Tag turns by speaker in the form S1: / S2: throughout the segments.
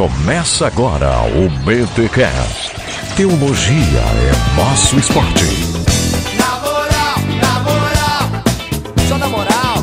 S1: Começa agora o BTCast. Teologia é nosso esporte.
S2: Na moral, na moral, só na moral,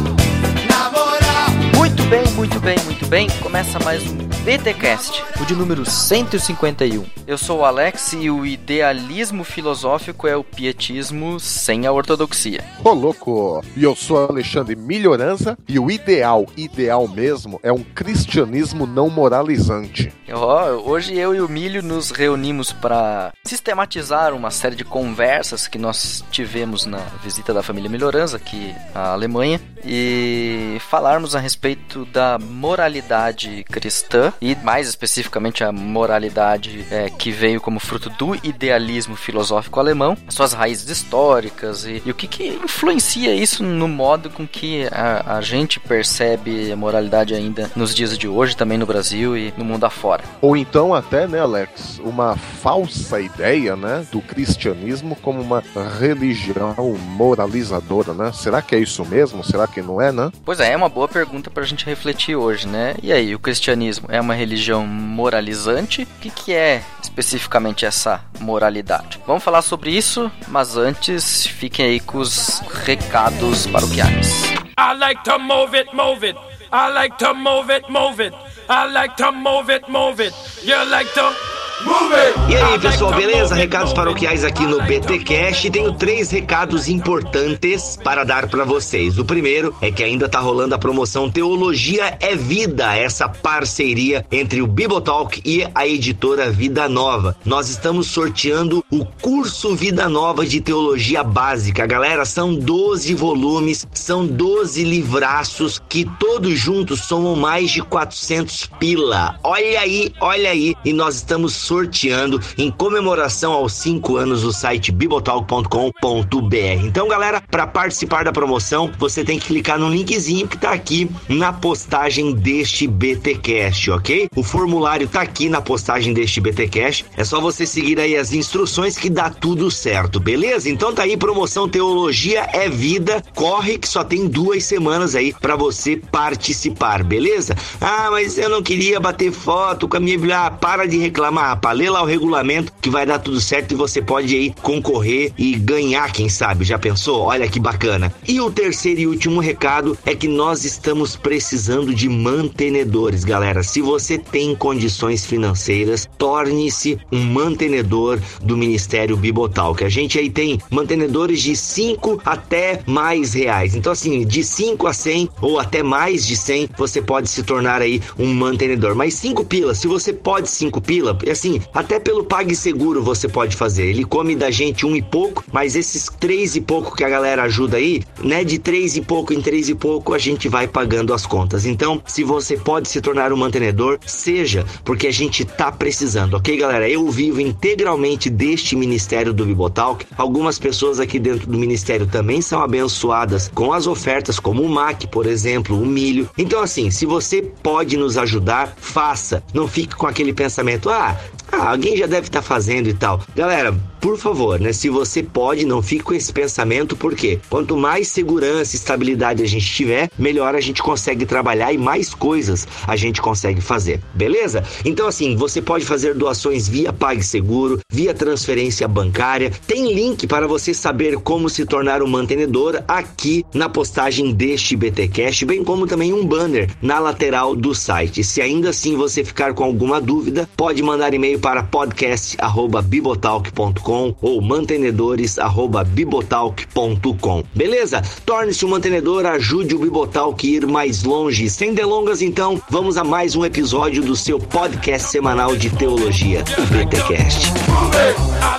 S2: na moral.
S3: Muito bem, muito bem, muito bem. Começa mais um BTcast, o de número 151. Eu sou o Alex e o idealismo filosófico é o pietismo sem a ortodoxia.
S4: Ô louco! E eu sou Alexandre Melhorança e o ideal, ideal mesmo, é um cristianismo não moralizante.
S3: Ó, hoje eu e o Milho nos reunimos para sistematizar uma série de conversas que nós tivemos na visita da família Melhorança aqui à Alemanha e falarmos a respeito da moralidade cristã e mais especificamente a moralidade é, que veio como fruto do idealismo filosófico alemão, suas raízes históricas e, e o que, que influencia isso no modo com que a, a gente percebe a moralidade ainda nos dias de hoje, também no Brasil e no mundo afora.
S4: Ou então até, né, Alex, uma falsa ideia, né, do cristianismo como uma religião moralizadora, né? Será que é isso mesmo? Será que não é, né?
S3: Pois é, é uma boa pergunta pra gente refletir hoje, né? E aí, o cristianismo é uma religião moralizante? O que, que é especificamente essa moralidade? Vamos falar sobre isso, mas antes fiquem aí com os recados paroquiais.
S5: I like to move it, move it. I like to move it, move it. I like to move it, move it. You like to.
S6: E aí, pessoal,
S5: to
S6: beleza? Recados paroquiais aqui no BT Cash. Tenho três recados importantes para dar para vocês. O primeiro é que ainda tá rolando a promoção Teologia é Vida, essa parceria entre o Bibotalk e a editora Vida Nova. Nós estamos sorteando o curso Vida Nova de Teologia Básica. Galera, são 12 volumes, são 12 livraços que todos juntos somam mais de 400 pila. Olha aí, olha aí. E nós estamos sorteando em comemoração aos 5 anos do site bibotalk.com.br. Então, galera, para participar da promoção, você tem que clicar no linkzinho que tá aqui na postagem deste BTcast, ok? O formulário tá aqui na postagem deste BTcast. É só você seguir aí as instruções que dá tudo certo, beleza? Então tá aí promoção Teologia é Vida. Corre que só tem duas semanas aí para você participar, beleza? Ah, mas eu não queria bater foto com a minha. Ah, para de reclamar, rapaz. Lê lá o regulamento que vai dar tudo certo e você pode aí concorrer e ganhar, quem sabe. Já pensou? Olha que bacana. E o terceiro e último recado é que nós estamos precisando de mantenedores, galera. Se você tem condições financeiras, torne-se um mantenedor do Ministério Bibotal, que a gente aí tem mantenedores de 5 até mais reais. Então assim, de 5 a 100 ou até mais de 100, você pode se tornar aí um mantenedor. Mas 5 pila, se você pode 5 pila, assim, até pelo PagSeguro você pode fazer. Ele come da gente um e pouco, mas esses três e pouco que a galera ajuda aí, né, de três e pouco em três e pouco, a gente vai pagando as contas. Então, se você pode se tornar um mantenedor, seja, porque a gente tá precisando, ok, galera? Eu vivo integralmente deste ministério do Bibotalk. Algumas pessoas aqui dentro do ministério também são abençoadas com as ofertas, como o MAC, por exemplo, o milho. Então, assim, se você pode nos ajudar, faça. Não fique com aquele pensamento, ah, ah, alguém já deve estar fazendo e tal. Galera, por favor, né? Se você pode, não fique com esse pensamento, porque quanto mais segurança e estabilidade a gente tiver, melhor a gente consegue trabalhar e mais coisas a gente consegue fazer, beleza? Então, assim, você pode fazer doações via PagSeguro, via transferência bancária. Tem link para você saber como se tornar um mantenedor aqui na postagem deste BTcast, bem como também um banner na lateral do site. Se ainda assim você ficar com alguma dúvida, pode mandar e-mail para podcast@bibotalk.com ou mantenedores@bibotalk.com. Beleza? Torne-se um mantenedor, ajude o Bibotalk a ir mais longe. Sem delongas, então, vamos a mais um episódio do seu podcast semanal de teologia, o BTcast.
S5: I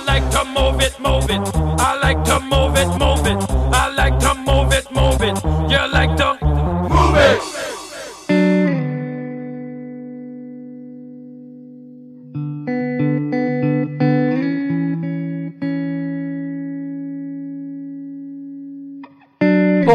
S5: like to move it, move it. I like to move it, move it. I like to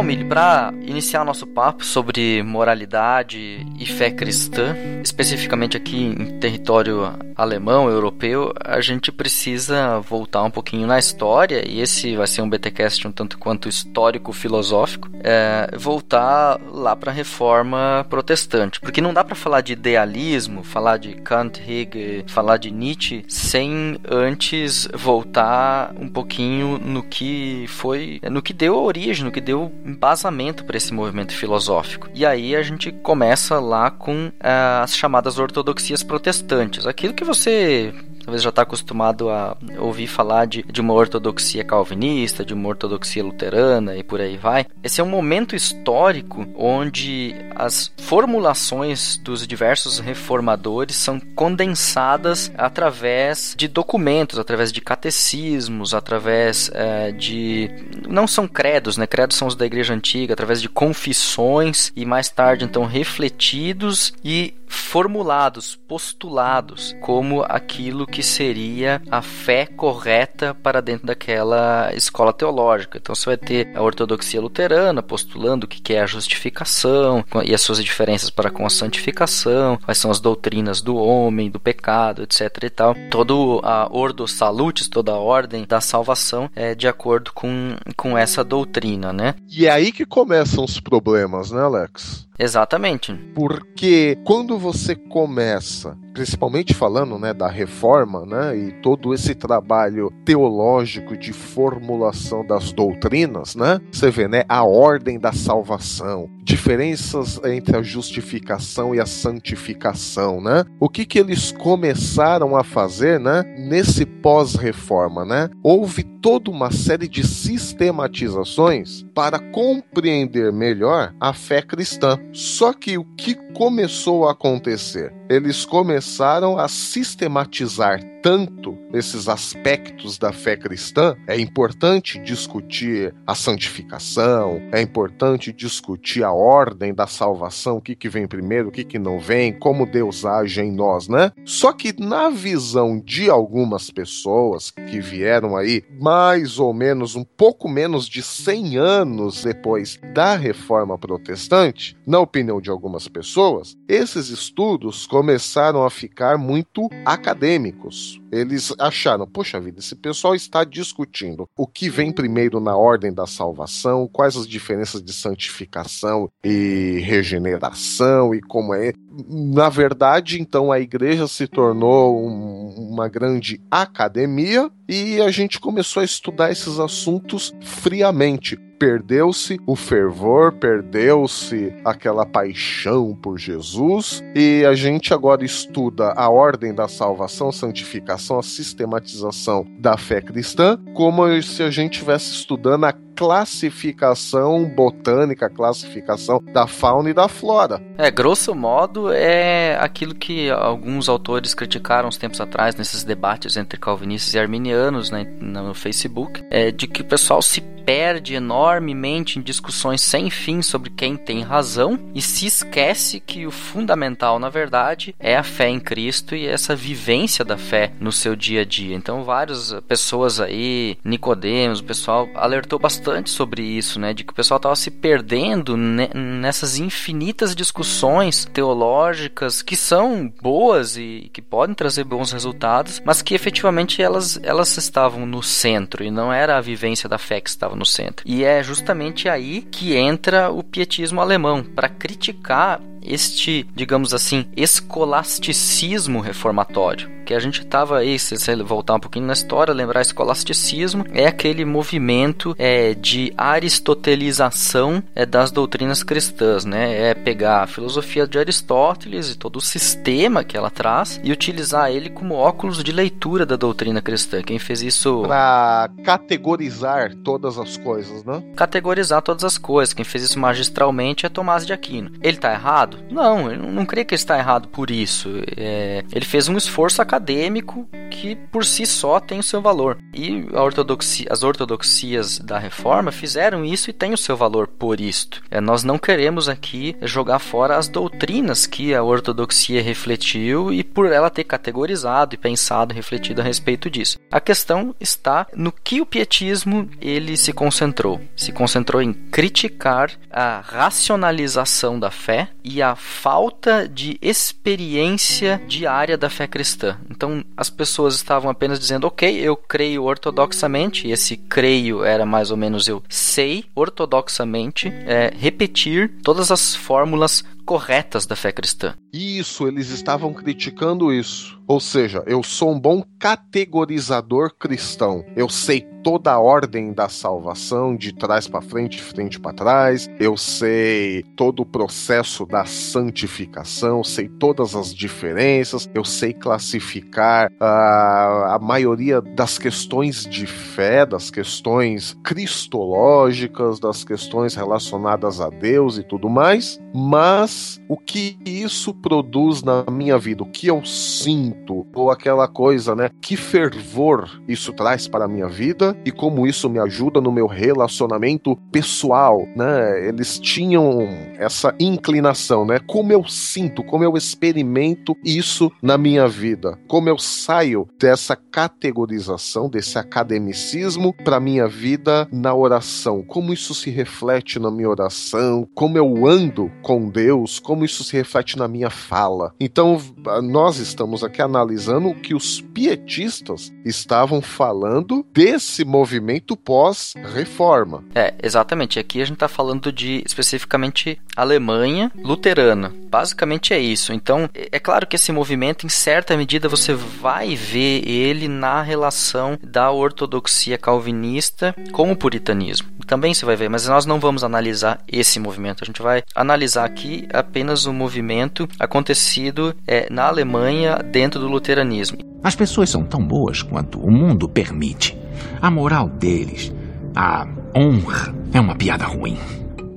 S3: Mili, para iniciar nosso papo sobre moralidade e fé cristã, especificamente aqui em território alemão, europeu, a gente precisa voltar um pouquinho na história, e esse vai ser um BTcast um tanto quanto histórico-filosófico, é, voltar lá para a reforma protestante. Porque não dá para falar de idealismo, falar de Kant, Hegel, falar de Nietzsche, sem antes voltar um pouquinho no que foi, no que deu origem, no que deu embasamento para esse movimento filosófico. E aí a gente começa lá com uh, as chamadas ortodoxias protestantes, aquilo que você talvez já está acostumado a ouvir falar de, de uma ortodoxia calvinista, de uma ortodoxia luterana e por aí vai. Esse é um momento histórico onde as formulações dos diversos reformadores são condensadas através de documentos, através de catecismos, através é, de. Não são credos, né? Credos são os da igreja antiga, através de confissões e mais tarde então refletidos e formulados, postulados como aquilo que seria a fé correta para dentro daquela escola teológica. Então você vai ter a ortodoxia luterana postulando o que é a justificação e as suas diferenças para com a santificação, quais são as doutrinas do homem, do pecado, etc e tal. Todo a ordo salutis, toda a ordem da salvação é de acordo com, com essa doutrina, né?
S4: E é aí que começam os problemas, né, Alex?
S3: Exatamente.
S4: Porque quando você começa, principalmente falando né, da reforma né, e todo esse trabalho teológico de formulação das doutrinas, né, você vê né, a ordem da salvação, diferenças entre a justificação e a santificação, né? O que que eles começaram a fazer, né? Nesse pós-reforma, né? Houve toda uma série de sistematizações para compreender melhor a fé cristã. Só que o que começou a acontecer? Eles começaram a sistematizar tanto esses aspectos da fé cristã, é importante discutir a santificação, é importante discutir a ordem da salvação, o que, que vem primeiro, o que, que não vem, como Deus age em nós, né? Só que na visão de algumas pessoas que vieram aí mais ou menos, um pouco menos de 100 anos depois da reforma protestante, na opinião de algumas pessoas, esses estudos começaram a ficar muito acadêmicos. Eles acharam, poxa vida, esse pessoal está discutindo o que vem primeiro na ordem da salvação, quais as diferenças de santificação e regeneração e como é. Na verdade, então a igreja se tornou um, uma grande academia e a gente começou a estudar esses assuntos friamente perdeu-se o fervor, perdeu-se aquela paixão por Jesus, e a gente agora estuda a ordem da salvação, santificação, a sistematização da fé cristã, como se a gente estivesse estudando a classificação botânica, classificação da fauna e da flora.
S3: É, grosso modo, é aquilo que alguns autores criticaram uns tempos atrás nesses debates entre calvinistas e arminianos né, no Facebook, é de que o pessoal se perde enormemente em discussões sem fim sobre quem tem razão e se esquece que o fundamental, na verdade, é a fé em Cristo e essa vivência da fé no seu dia a dia. Então, várias pessoas aí, Nicodemos, o pessoal alertou bastante sobre isso, né, de que o pessoal estava se perdendo nessas infinitas discussões teológicas que são boas e que podem trazer bons resultados, mas que efetivamente elas elas estavam no centro e não era a vivência da fé que estava no centro. E é justamente aí que entra o pietismo alemão para criticar este, digamos assim, escolasticismo reformatório. Que a gente estava aí, se você voltar um pouquinho na história, lembrar escolasticismo é aquele movimento é, de aristotelização é, das doutrinas cristãs, né? É pegar a filosofia de Aristóteles e todo o sistema que ela traz e utilizar ele como óculos de leitura da doutrina cristã. Quem fez isso
S4: para categorizar todas as coisas, né?
S3: Categorizar todas as coisas. Quem fez isso magistralmente é Tomás de Aquino. Ele está errado? Errado? Não, eu não creio que ele está errado por isso. É, ele fez um esforço acadêmico que por si só tem o seu valor. E ortodoxia, as ortodoxias da reforma fizeram isso e tem o seu valor por isto. É, nós não queremos aqui jogar fora as doutrinas que a ortodoxia refletiu e por ela ter categorizado e pensado refletido a respeito disso. A questão está no que o pietismo ele se concentrou. Se concentrou em criticar a racionalização da fé e a falta de experiência diária da fé cristã. Então as pessoas estavam apenas dizendo, ok, eu creio ortodoxamente, e esse creio era mais ou menos eu sei ortodoxamente é, repetir todas as fórmulas corretas da fé cristã.
S4: Isso, eles estavam criticando isso. Ou seja, eu sou um bom categorizador cristão. Eu sei toda a ordem da salvação, de trás para frente, de frente para trás. Eu sei todo o processo da santificação, sei todas as diferenças. Eu sei classificar uh, a maioria das questões de fé, das questões cristológicas, das questões relacionadas a Deus e tudo mais. Mas o que isso produz na minha vida, o que eu sinto, ou aquela coisa, né? Que fervor isso traz para a minha vida e como isso me ajuda no meu relacionamento pessoal, né? Eles tinham essa inclinação, né? Como eu sinto, como eu experimento isso na minha vida, como eu saio dessa categorização, desse academicismo para minha vida na oração, como isso se reflete na minha oração, como eu ando com Deus, como isso se reflete na minha fala. Então, nós estamos aqui analisando o que os pietistas estavam falando desse movimento pós-reforma.
S3: É, exatamente. Aqui a gente está falando de especificamente Alemanha luterana. Basicamente é isso. Então, é claro que esse movimento, em certa medida, você vai ver ele na relação da ortodoxia calvinista com o puritanismo. Também você vai ver, mas nós não vamos analisar esse movimento. A gente vai analisar aqui apenas o movimento acontecido é, na Alemanha dentro do luteranismo.
S7: As pessoas são tão boas quanto o mundo permite. A moral deles, a honra, é uma piada ruim.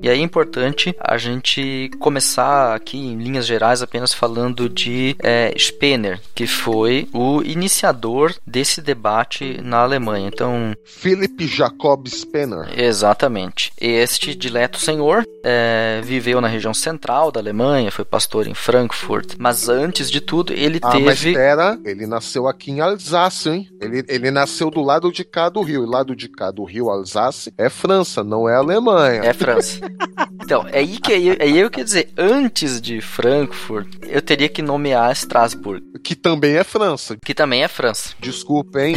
S3: E aí é importante a gente começar aqui em linhas gerais apenas falando de é, Spener, que foi o iniciador desse debate na Alemanha. Então,
S4: Philip Jacob Spener.
S3: Exatamente. Este dileto senhor é, viveu na região central da Alemanha, foi pastor em Frankfurt, mas antes de tudo ele
S4: ah,
S3: teve.
S4: Mas espera, ele nasceu aqui em Alsácia, hein? Ele, ele nasceu do lado de cá do rio. E lado de cá do rio Alsácia é França, não é Alemanha.
S3: É França. Então, é aí que é aí eu quero dizer, antes de Frankfurt, eu teria que nomear Strasbourg.
S4: Que também é França.
S3: Que também é França.
S4: Desculpa, hein?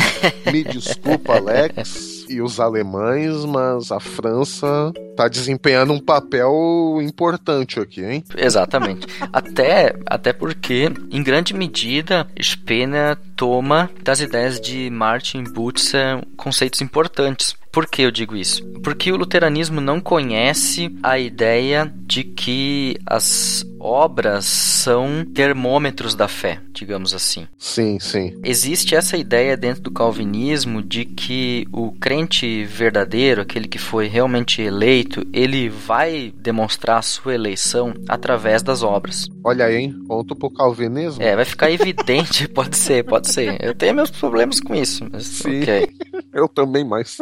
S4: Me desculpa, Alex e os alemães, mas a França tá desempenhando um papel importante aqui, hein?
S3: Exatamente. até, até porque, em grande medida, Spener toma das ideias de Martin Butzer conceitos importantes. Por que eu digo isso? Porque o luteranismo não conhece a ideia de que as obras são termômetros da fé, digamos assim.
S4: Sim, sim.
S3: Existe essa ideia dentro do calvinismo de que o crente verdadeiro, aquele que foi realmente eleito, ele vai demonstrar a sua eleição através das obras.
S4: Olha aí, hein? Ponto pro calvinismo.
S3: É, vai ficar evidente, pode ser, pode ser. Eu tenho meus problemas com isso, mas
S4: Sim.
S3: ok.
S4: Eu também mais.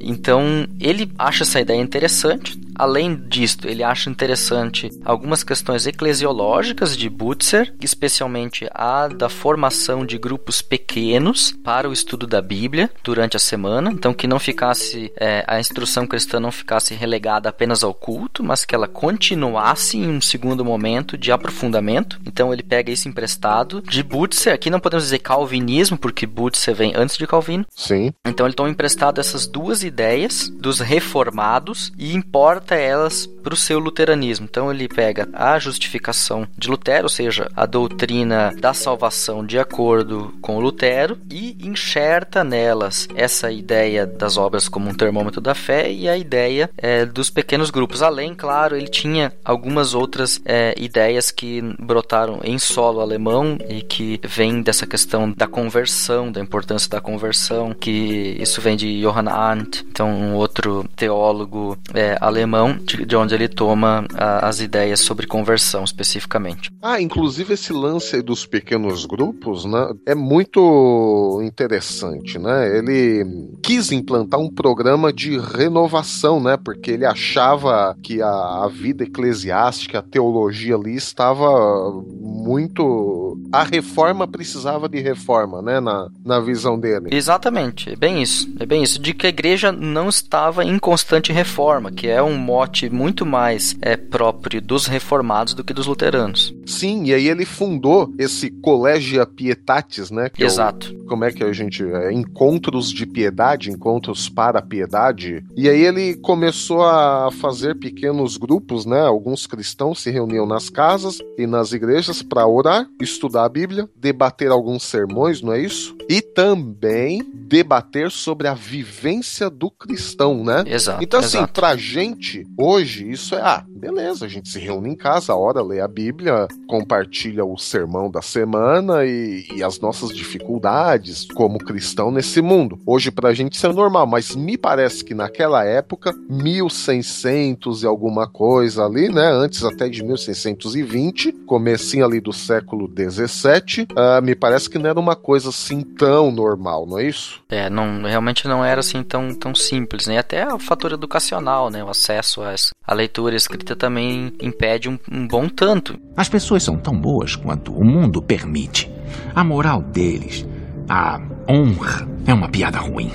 S3: Então, ele acha essa ideia interessante. Além disto, ele acha interessante algumas questões eclesiológicas de Butzer, especialmente a da formação de grupos pequenos para o estudo da Bíblia durante a semana. Então, que não ficasse é, a instrução cristã não ficasse relegada apenas ao culto, mas que ela continuasse em um segundo momento de aprofundamento. Então, ele pega isso emprestado de Butzer. Aqui não podemos dizer calvinismo, porque Butzer vem antes de Calvino.
S4: Sim.
S3: Então ele toma emprestado essas duas ideias dos reformados e importa elas para o seu luteranismo. Então ele pega a justificação de Lutero, ou seja, a doutrina da salvação de acordo com Lutero, e enxerta nelas essa ideia das obras como um termômetro da fé e a ideia é, dos pequenos grupos. Além, claro, ele tinha algumas outras é, ideias que brotaram em solo alemão e que vêm dessa questão da conversão, da importância da conversão, que isso vem de Johann Arndt, então um outro teólogo é, alemão alemão, de, de onde ele toma a, as ideias sobre conversão especificamente.
S4: Ah, inclusive esse lance dos pequenos grupos, né, é muito interessante, né? Ele quis implantar um programa de renovação, né? Porque ele achava que a, a vida eclesiástica, a teologia ali estava muito. A reforma precisava de reforma, né? Na, na visão dele.
S3: Exatamente, é bem isso. É bem isso. De que a igreja não estava em constante reforma, que é um mote muito mais é, próprio dos reformados do que dos luteranos.
S4: Sim, e aí ele fundou esse Collegia Pietatis, né? que é o-
S3: Exato.
S4: como é que a gente. É, encontros de piedade, encontros para a piedade. E aí ele começou a fazer pequenos grupos, né? Alguns cristãos se reuniam nas casas e nas igrejas para orar, estudar a Bíblia, debater alguns sermões, não é isso? E também debater sobre a vivência do cristão, né?
S3: Exato.
S4: Então, assim,
S3: exato.
S4: pra gente, hoje, isso é, ah, beleza, a gente se reúne em casa, ora, lê a Bíblia, compartilha o sermão da semana e, e as nossas dificuldades como cristão nesse mundo. Hoje, pra gente, isso é normal, mas me parece que naquela época, 1600 e alguma coisa ali, né, antes até de 1620, comecinho ali do século 17, ah, me parece que não era uma coisa assim tão normal, não é isso?
S3: É, não, realmente não era assim tão, tão simples, né? Até o fator educacional, né? O acesso à leitura e escrita também impede um, um bom tanto.
S7: As pessoas são tão boas quanto o mundo permite. A moral deles, a honra, é uma piada ruim.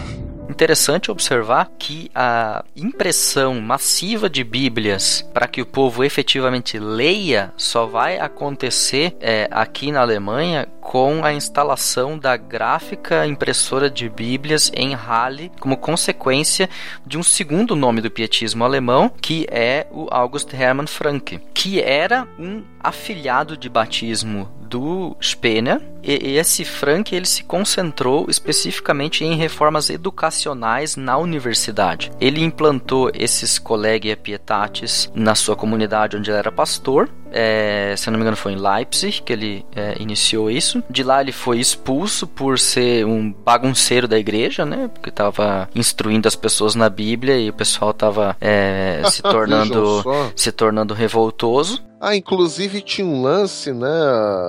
S3: Interessante observar que a impressão massiva de Bíblias para que o povo efetivamente leia só vai acontecer é, aqui na Alemanha com a instalação da gráfica impressora de Bíblias em Halle, como consequência de um segundo nome do pietismo alemão, que é o August Hermann Franke, que era um afilhado de batismo do Spener, e esse Frank ele se concentrou especificamente em reformas educacionais na universidade. Ele implantou esses Collegia Pietatis na sua comunidade onde ele era pastor. É, se não me engano foi em Leipzig que ele é, iniciou isso. De lá ele foi expulso por ser um bagunceiro da igreja, né? Porque estava instruindo as pessoas na Bíblia e o pessoal estava é, se tornando se tornando revoltoso.
S4: Ah, inclusive tinha um lance, né,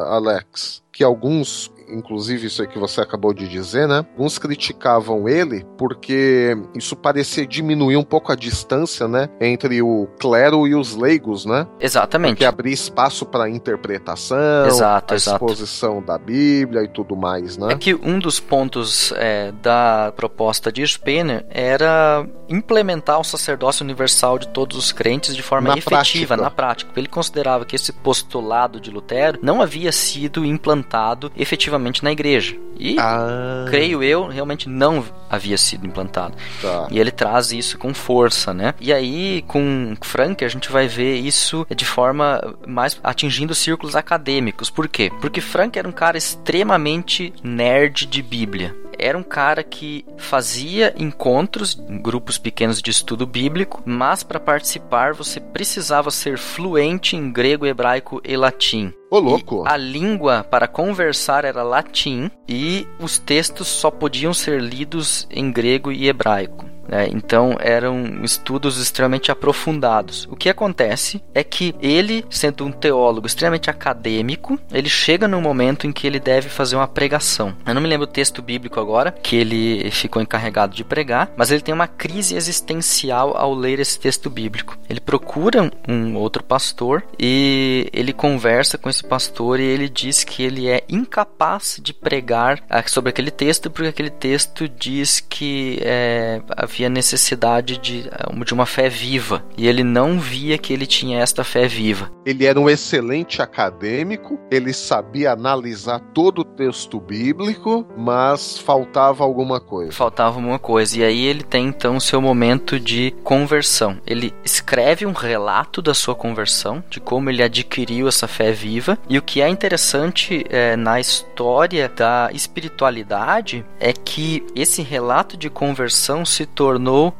S4: Alex, que alguns, inclusive isso aí que você acabou de dizer, né, alguns criticavam ele porque isso parecia diminuir um pouco a distância, né, entre o clero e os leigos, né,
S3: Exatamente.
S4: que abria espaço para interpretação,
S3: Exato,
S4: a
S3: exato.
S4: exposição da Bíblia e tudo mais, né.
S3: É que um dos pontos é, da proposta de Spener era implementar o sacerdócio universal de todos os crentes de forma
S4: Na
S3: efetiva,
S4: prática.
S3: na prática. Ele considerava que esse postulado de Lutero não havia sido implantado efetivamente na igreja. E,
S4: Ah,
S3: creio eu, realmente não havia sido implantado.
S4: tá.
S3: E ele traz isso com força, né? E aí, com Frank, a gente vai ver isso de forma mais atingindo círculos acadêmicos. Por quê? Porque Frank era um cara extremamente nerd de Bíblia. Era um cara que fazia encontros grupos pequenos de estudo bíblico, mas para participar você precisava ser fluente em grego, hebraico e latim.
S4: Ô, louco.
S3: E a língua para conversar era latim e os textos só podiam ser lidos em grego e hebraico. Né? Então eram estudos extremamente aprofundados. O que acontece é que ele, sendo um teólogo extremamente acadêmico, ele chega num momento em que ele deve fazer uma pregação. Eu não me lembro o texto bíblico agora que ele ficou encarregado de pregar, mas ele tem uma crise existencial ao ler esse texto bíblico. Ele procura um outro pastor e ele conversa com esse pastor e ele diz que ele é incapaz de pregar ah, sobre aquele texto porque aquele texto diz que é, havia necessidade de, ah, de uma fé viva e ele não via que ele tinha esta fé viva.
S4: Ele era um excelente acadêmico, ele sabia analisar todo o texto bíblico, mas faltava alguma coisa.
S3: Faltava uma coisa e aí ele tem então o seu momento de conversão. Ele escreve um relato da sua conversão, de como ele adquiriu essa fé viva e o que é interessante é, na história da espiritualidade é que esse relato de conversão se tornou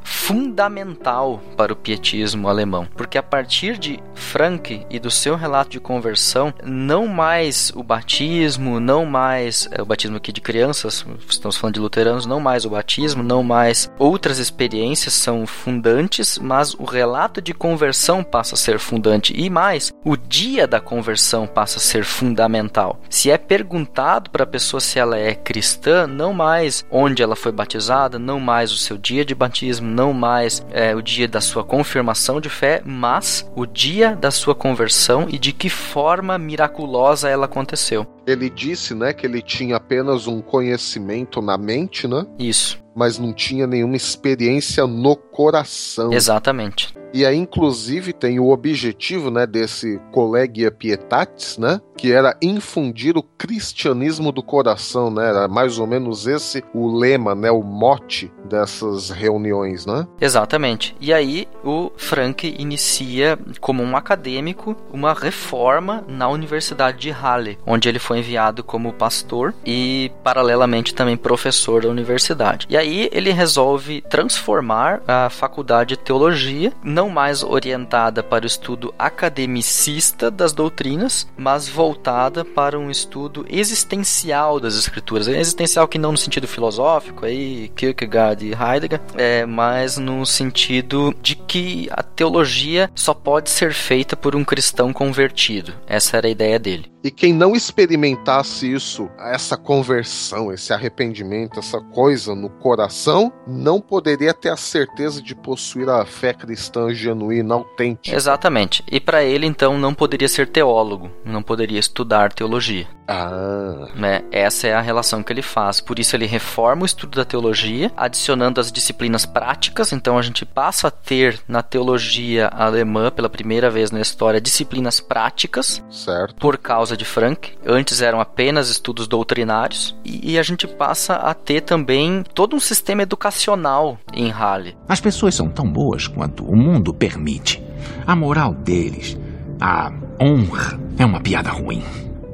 S3: fundamental para o pietismo alemão, porque a partir de Frank e do seu relato de conversão, não mais o batismo, não mais é, o batismo aqui de crianças, estamos falando de luteranos, não mais o batismo, não mais outras experiências são fundantes, mas o relato de conversão passa a ser fundante e mais, o dia da conversão passa a ser fundamental. Se é perguntado para a pessoa se ela é cristã, não mais onde ela foi batizada, não mais o seu dia de batismo, não mais é, o dia da sua confirmação de fé, mas o dia da sua conversão e de que forma miraculosa ela aconteceu.
S4: Ele disse, né, que ele tinha apenas um conhecimento na mente, né?
S3: Isso.
S4: Mas não tinha nenhuma experiência no coração.
S3: Exatamente.
S4: E aí, inclusive, tem o objetivo, né, desse Collegia Pietatis, né, que era infundir o cristianismo do coração, né, era mais ou menos esse o lema, né, o mote dessas reuniões, né?
S3: Exatamente. E aí o Frank inicia como um acadêmico uma reforma na Universidade de Halle, onde ele foi enviado como pastor e paralelamente também professor da universidade. E aí ele resolve transformar a faculdade de teologia não mais orientada para o estudo academicista das doutrinas, mas voltada para um estudo existencial das escrituras. Existencial que não no sentido filosófico, aí Kierkegaard e Heidegger, é, mas no sentido de que a teologia só pode ser feita por um cristão convertido. Essa era a ideia dele.
S4: E quem não experimentasse isso, essa conversão, esse arrependimento, essa coisa no coração, não poderia ter a certeza de possuir a fé cristã genuína, autêntica.
S3: Exatamente. E para ele, então, não poderia ser teólogo, não poderia estudar teologia.
S4: Ah.
S3: Né? Essa é a relação que ele faz. Por isso, ele reforma o estudo da teologia, adicionando as disciplinas práticas. Então, a gente passa a ter na teologia alemã, pela primeira vez na história, disciplinas práticas.
S4: Certo.
S3: Por causa de Frank. Antes eram apenas estudos doutrinários. E, e a gente passa a ter também todo um sistema educacional em Halle.
S7: As pessoas são tão boas quanto o mundo permite. A moral deles, a honra, é uma piada ruim.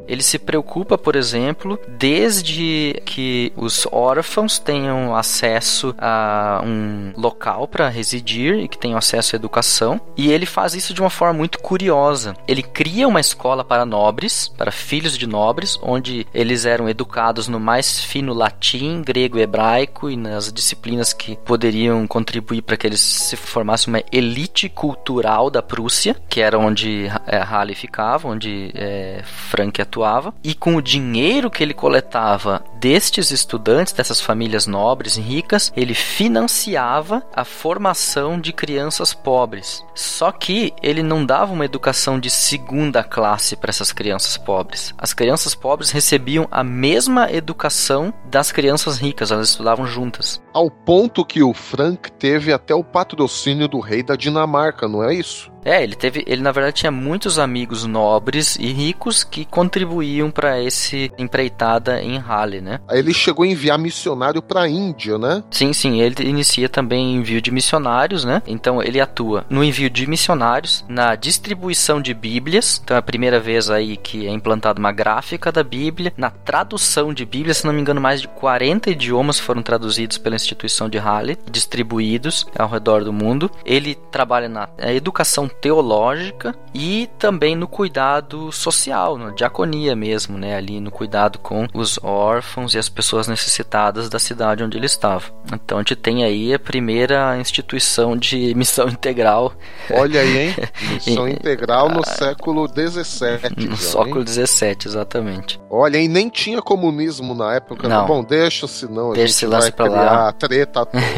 S3: Ele se preocupa, por exemplo, desde que os órfãos tenham acesso a um local para residir e que tenham acesso à educação. E ele faz isso de uma forma muito curiosa. Ele cria uma escola para nobres, para filhos de nobres, onde eles eram educados no mais fino latim, grego e hebraico e nas disciplinas que poderiam contribuir para que eles se formassem uma elite cultural da Prússia, que era onde é, Halle ficava, onde é, Frank atuava atuava, e com o dinheiro que ele coletava destes estudantes, dessas famílias nobres e ricas, ele financiava a formação de crianças pobres. Só que ele não dava uma educação de segunda classe para essas crianças pobres. As crianças pobres recebiam a mesma educação das crianças ricas, elas estudavam juntas.
S4: Ao ponto que o Frank teve até o patrocínio do rei da Dinamarca, não é isso?
S3: É, ele teve, ele na verdade tinha muitos amigos nobres e ricos que contribuíam para esse empreitada em Halle, né?
S4: Aí ele chegou a enviar missionário para a Índia, né?
S3: Sim, sim, ele inicia também envio de missionários, né? Então ele atua no envio de missionários, na distribuição de Bíblias, então é a primeira vez aí que é implantada uma gráfica da Bíblia, na tradução de Bíblia, se não me engano, mais de 40 idiomas foram traduzidos pela instituição de Halle, distribuídos ao redor do mundo. Ele trabalha na educação teológica e também no cuidado social, na diaconia mesmo, né, ali no cuidado com os órfãos e as pessoas necessitadas da cidade onde ele estava. Então a gente tem aí a primeira instituição de missão integral.
S4: Olha aí, hein? Missão integral no século XVII.
S3: No século XVII, exatamente.
S4: Olha, e nem tinha comunismo na época.
S3: Não.
S4: Bom, deixa senão a
S3: Deixa
S4: gente
S3: lance
S4: vai
S3: pra
S4: criar
S3: lá.
S4: treta à toa, né?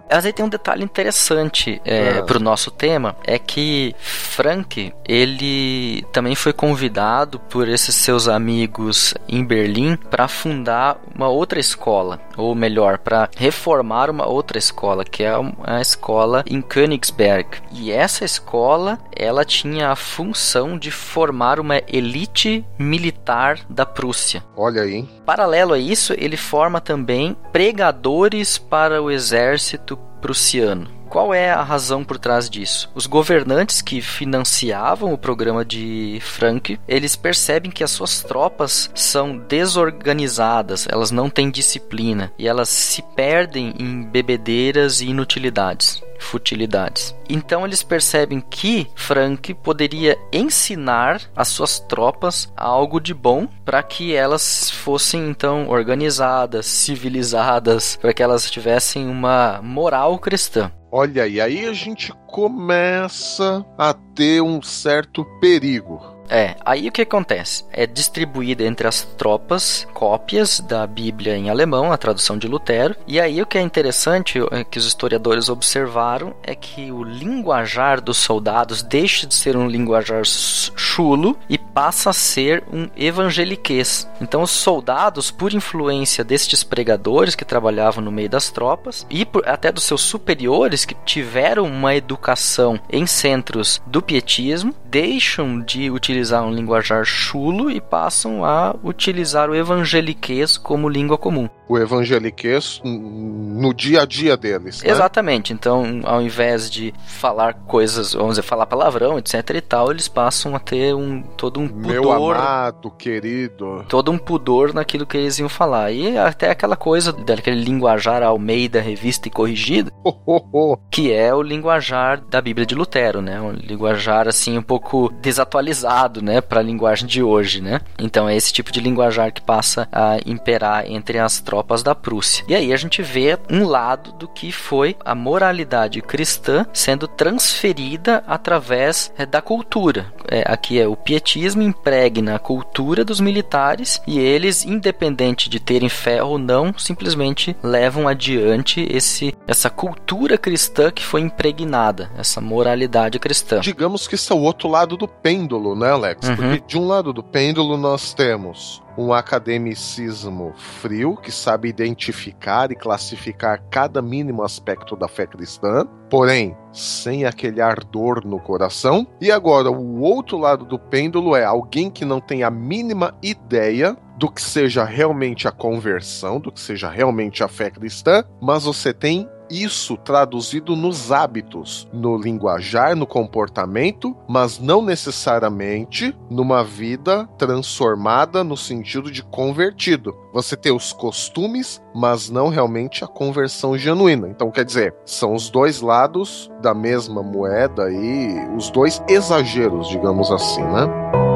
S3: Mas aí tem um detalhe interessante é,
S4: Ah.
S3: pro nosso tema, é que Frank, ele também foi convidado por esses seus amigos em Berlim para fundar uma outra escola, ou melhor, para reformar uma outra escola, que é a escola em Königsberg. E essa escola, ela tinha a função de formar uma elite militar da Prússia.
S4: Olha aí?
S3: Paralelo a isso, ele forma também pregadores para o exército prussiano. Qual é a razão por trás disso? Os governantes que financiavam o programa de Frank, eles percebem que as suas tropas são desorganizadas, elas não têm disciplina e elas se perdem em bebedeiras e inutilidades futilidades. Então eles percebem que Frank poderia ensinar as suas tropas algo de bom para que elas fossem então organizadas, civilizadas, para que elas tivessem uma moral cristã.
S4: Olha, e aí a gente começa a ter um certo perigo.
S3: É, aí o que acontece? É distribuída entre as tropas cópias da Bíblia em alemão, a tradução de Lutero, e aí o que é interessante é que os historiadores observaram é que o linguajar dos soldados deixa de ser um linguajar chulo e passa a ser um evangeliquez. Então os soldados, por influência destes pregadores que trabalhavam no meio das tropas e por, até dos seus superiores que tiveram uma educação em centros do pietismo, deixam de utilizar utilizar um linguajar chulo e passam a utilizar o evangeliquez como língua comum.
S4: O evangeliquez no dia a dia deles. Né?
S3: Exatamente. Então, ao invés de falar coisas, vamos dizer, falar palavrão, etc e tal, eles passam a ter um todo um pudor.
S4: Meu amado, querido.
S3: Todo um pudor naquilo que eles iam falar. E até aquela coisa daquele linguajar Almeida revista e corrigida,
S4: oh, oh, oh.
S3: que é o linguajar da Bíblia de Lutero, né? Um linguajar assim um pouco desatualizado, né, para a linguagem de hoje, né? Então é esse tipo de linguajar que passa a imperar entre as tropas tropas da Prússia. E aí a gente vê um lado do que foi a moralidade cristã sendo transferida através é, da cultura. É, aqui é o pietismo impregna a cultura dos militares e eles, independente de terem fé ou não, simplesmente levam adiante esse, essa cultura cristã que foi impregnada, essa moralidade cristã.
S4: Digamos que isso é o outro lado do pêndulo, né, Alex?
S3: Uhum.
S4: Porque de um lado do pêndulo nós temos um academicismo frio que sabe identificar e classificar cada mínimo aspecto da fé cristã, porém sem aquele ardor no coração. E agora, o outro lado do pêndulo é alguém que não tem a mínima ideia do que seja realmente a conversão, do que seja realmente a fé cristã, mas você tem isso traduzido nos hábitos, no linguajar, no comportamento, mas não necessariamente numa vida transformada no sentido de convertido. Você tem os costumes, mas não realmente a conversão genuína. Então, quer dizer, são os dois lados da mesma moeda e os dois exageros, digamos assim, né?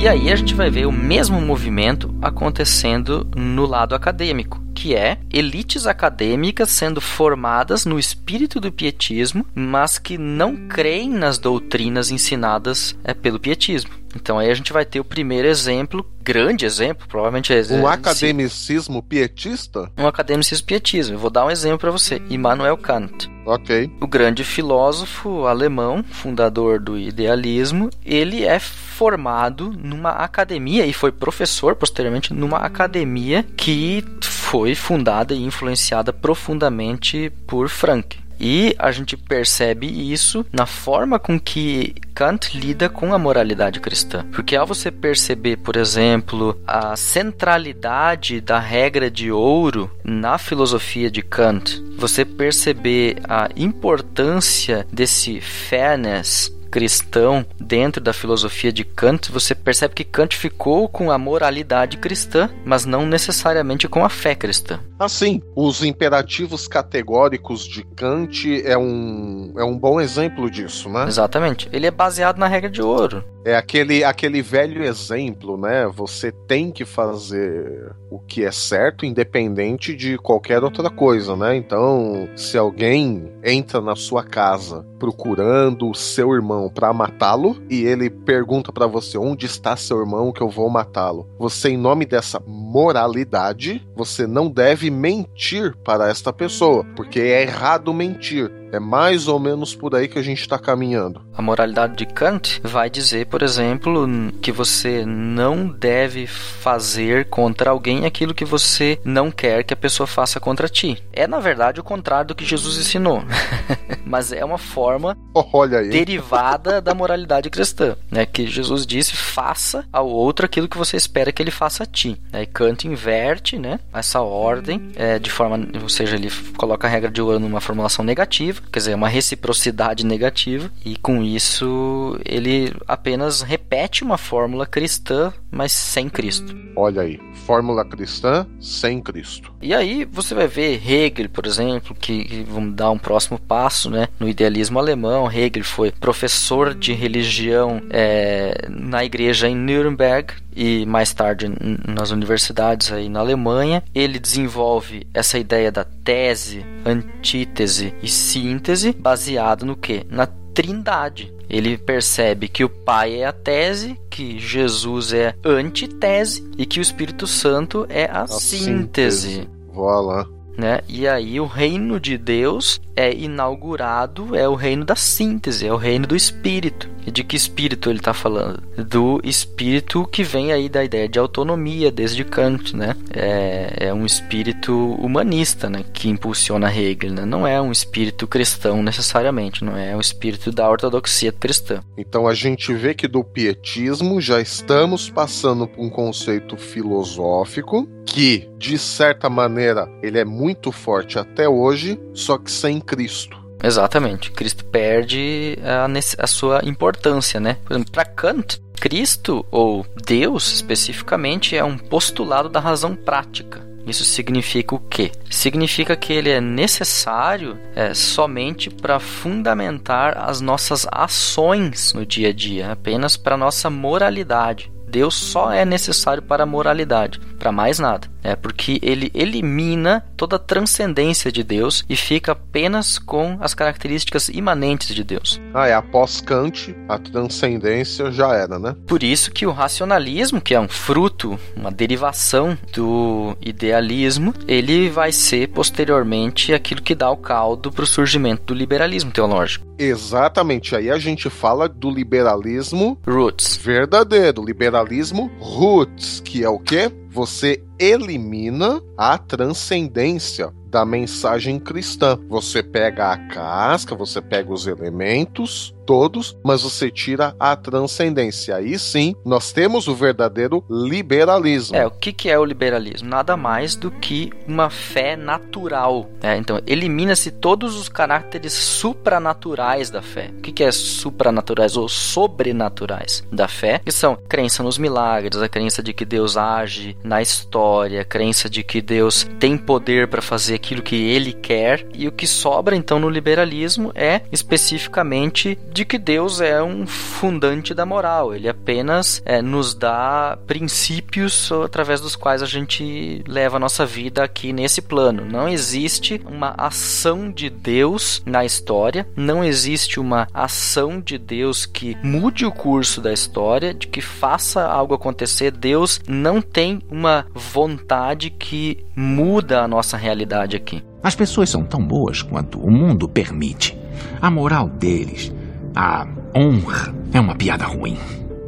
S3: E aí a gente vai ver o mesmo movimento acontecendo no lado acadêmico, que é elites acadêmicas sendo formadas no espírito do pietismo, mas que não creem nas doutrinas ensinadas é, pelo pietismo. Então aí a gente vai ter o primeiro exemplo, grande exemplo, provavelmente é
S4: um academicismo pietista.
S3: Um academicismo pietismo. Eu vou dar um exemplo para você. Immanuel Kant.
S4: Ok.
S3: O grande filósofo alemão, fundador do idealismo, ele é formado numa academia e foi professor posteriormente numa academia que foi fundada e influenciada profundamente por Frank. E a gente percebe isso na forma com que Kant lida com a moralidade cristã. Porque ao você perceber, por exemplo, a centralidade da regra de ouro na filosofia de Kant, você perceber a importância desse fairness cristão dentro da filosofia de Kant, você percebe que Kant ficou com a moralidade cristã, mas não necessariamente com a fé cristã.
S4: Assim, os imperativos categóricos de Kant é um, é um bom exemplo disso, né?
S3: Exatamente. Ele é baseado na regra de ouro.
S4: É aquele, aquele velho exemplo, né? Você tem que fazer o que é certo, independente de qualquer outra coisa, né? Então, se alguém entra na sua casa procurando o seu irmão para matá-lo e ele pergunta para você onde está seu irmão que eu vou matá-lo, você, em nome dessa moralidade, você não deve mentir para esta pessoa, porque é errado mentir. É mais ou menos por aí que a gente está caminhando.
S3: A moralidade de Kant vai dizer, por exemplo, que você não deve fazer contra alguém aquilo que você não quer que a pessoa faça contra ti. É, na verdade, o contrário do que Jesus ensinou. Mas é uma forma derivada da moralidade cristã, né? Que Jesus disse: faça ao outro aquilo que você espera que ele faça a ti. Né? E Kant inverte, né? Essa ordem é, de forma, ou seja, ele coloca a regra de ouro numa formulação negativa, quer dizer, uma reciprocidade negativa, e com isso ele apenas repete uma fórmula cristã, mas sem Cristo.
S4: Olha aí, fórmula cristã sem Cristo.
S3: E aí você vai ver Hegel, por exemplo, que, que vamos dar um próximo passo, né? No idealismo alemão, Hegel foi professor de religião é, na igreja em Nuremberg e mais tarde nas universidades aí na Alemanha. Ele desenvolve essa ideia da tese, antítese e síntese baseado no que? Na trindade. Ele percebe que o Pai é a tese, que Jesus é a antitese e que o Espírito Santo é a, síntese.
S4: Voilà.
S3: Né? E aí o reino de Deus é inaugurado, é o reino da síntese, é o reino do Espírito. E de que Espírito ele está falando? Do Espírito que vem aí da ideia de autonomia desde Kant, né? É, é um espírito humanista, né? Que impulsiona Hegel, né? Não é um espírito cristão necessariamente, não é um espírito da ortodoxia cristã.
S4: Então a gente vê que do pietismo já estamos passando por um conceito filosófico que, de certa maneira, ele é muito forte até hoje, só que sem Cristo.
S3: Exatamente. Cristo perde a, a sua importância, né? Por exemplo, para Kant, Cristo ou Deus especificamente é um postulado da razão prática. Isso significa o quê? Significa que ele é necessário é, somente para fundamentar as nossas ações no dia a dia, apenas para nossa moralidade. Deus só é necessário para a moralidade, para mais nada. É porque ele elimina toda a transcendência de Deus e fica apenas com as características imanentes de Deus.
S4: Ah, é após Kant, a transcendência já era, né?
S3: Por isso que o racionalismo, que é um fruto, uma derivação do idealismo, ele vai ser posteriormente aquilo que dá o caldo para o surgimento do liberalismo teológico.
S4: Exatamente. Aí a gente fala do liberalismo
S3: Roots.
S4: verdadeiro, liberalismo roots, que é o quê? Você elimina a transcendência da mensagem cristã. Você pega a casca, você pega os elementos todos, mas você tira a transcendência. Aí sim, nós temos o verdadeiro liberalismo.
S3: É, o que, que é o liberalismo? Nada mais do que uma fé natural. né? Então, elimina-se todos os caracteres supranaturais da fé. O que, que é supranaturais ou sobrenaturais da fé? Que são crença nos milagres, a crença de que Deus age na história, a crença de que Deus tem poder para fazer aquilo que ele quer. E o que sobra então no liberalismo é especificamente de que Deus é um fundante da moral. Ele apenas é, nos dá princípios através dos quais a gente leva a nossa vida aqui nesse plano. Não existe uma ação de Deus na história, não existe uma ação de Deus que mude o curso da história, de que faça algo acontecer. Deus não tem uma vontade que muda a nossa realidade aqui.
S7: As pessoas são tão boas quanto o mundo permite. A moral deles, a honra, é uma piada ruim.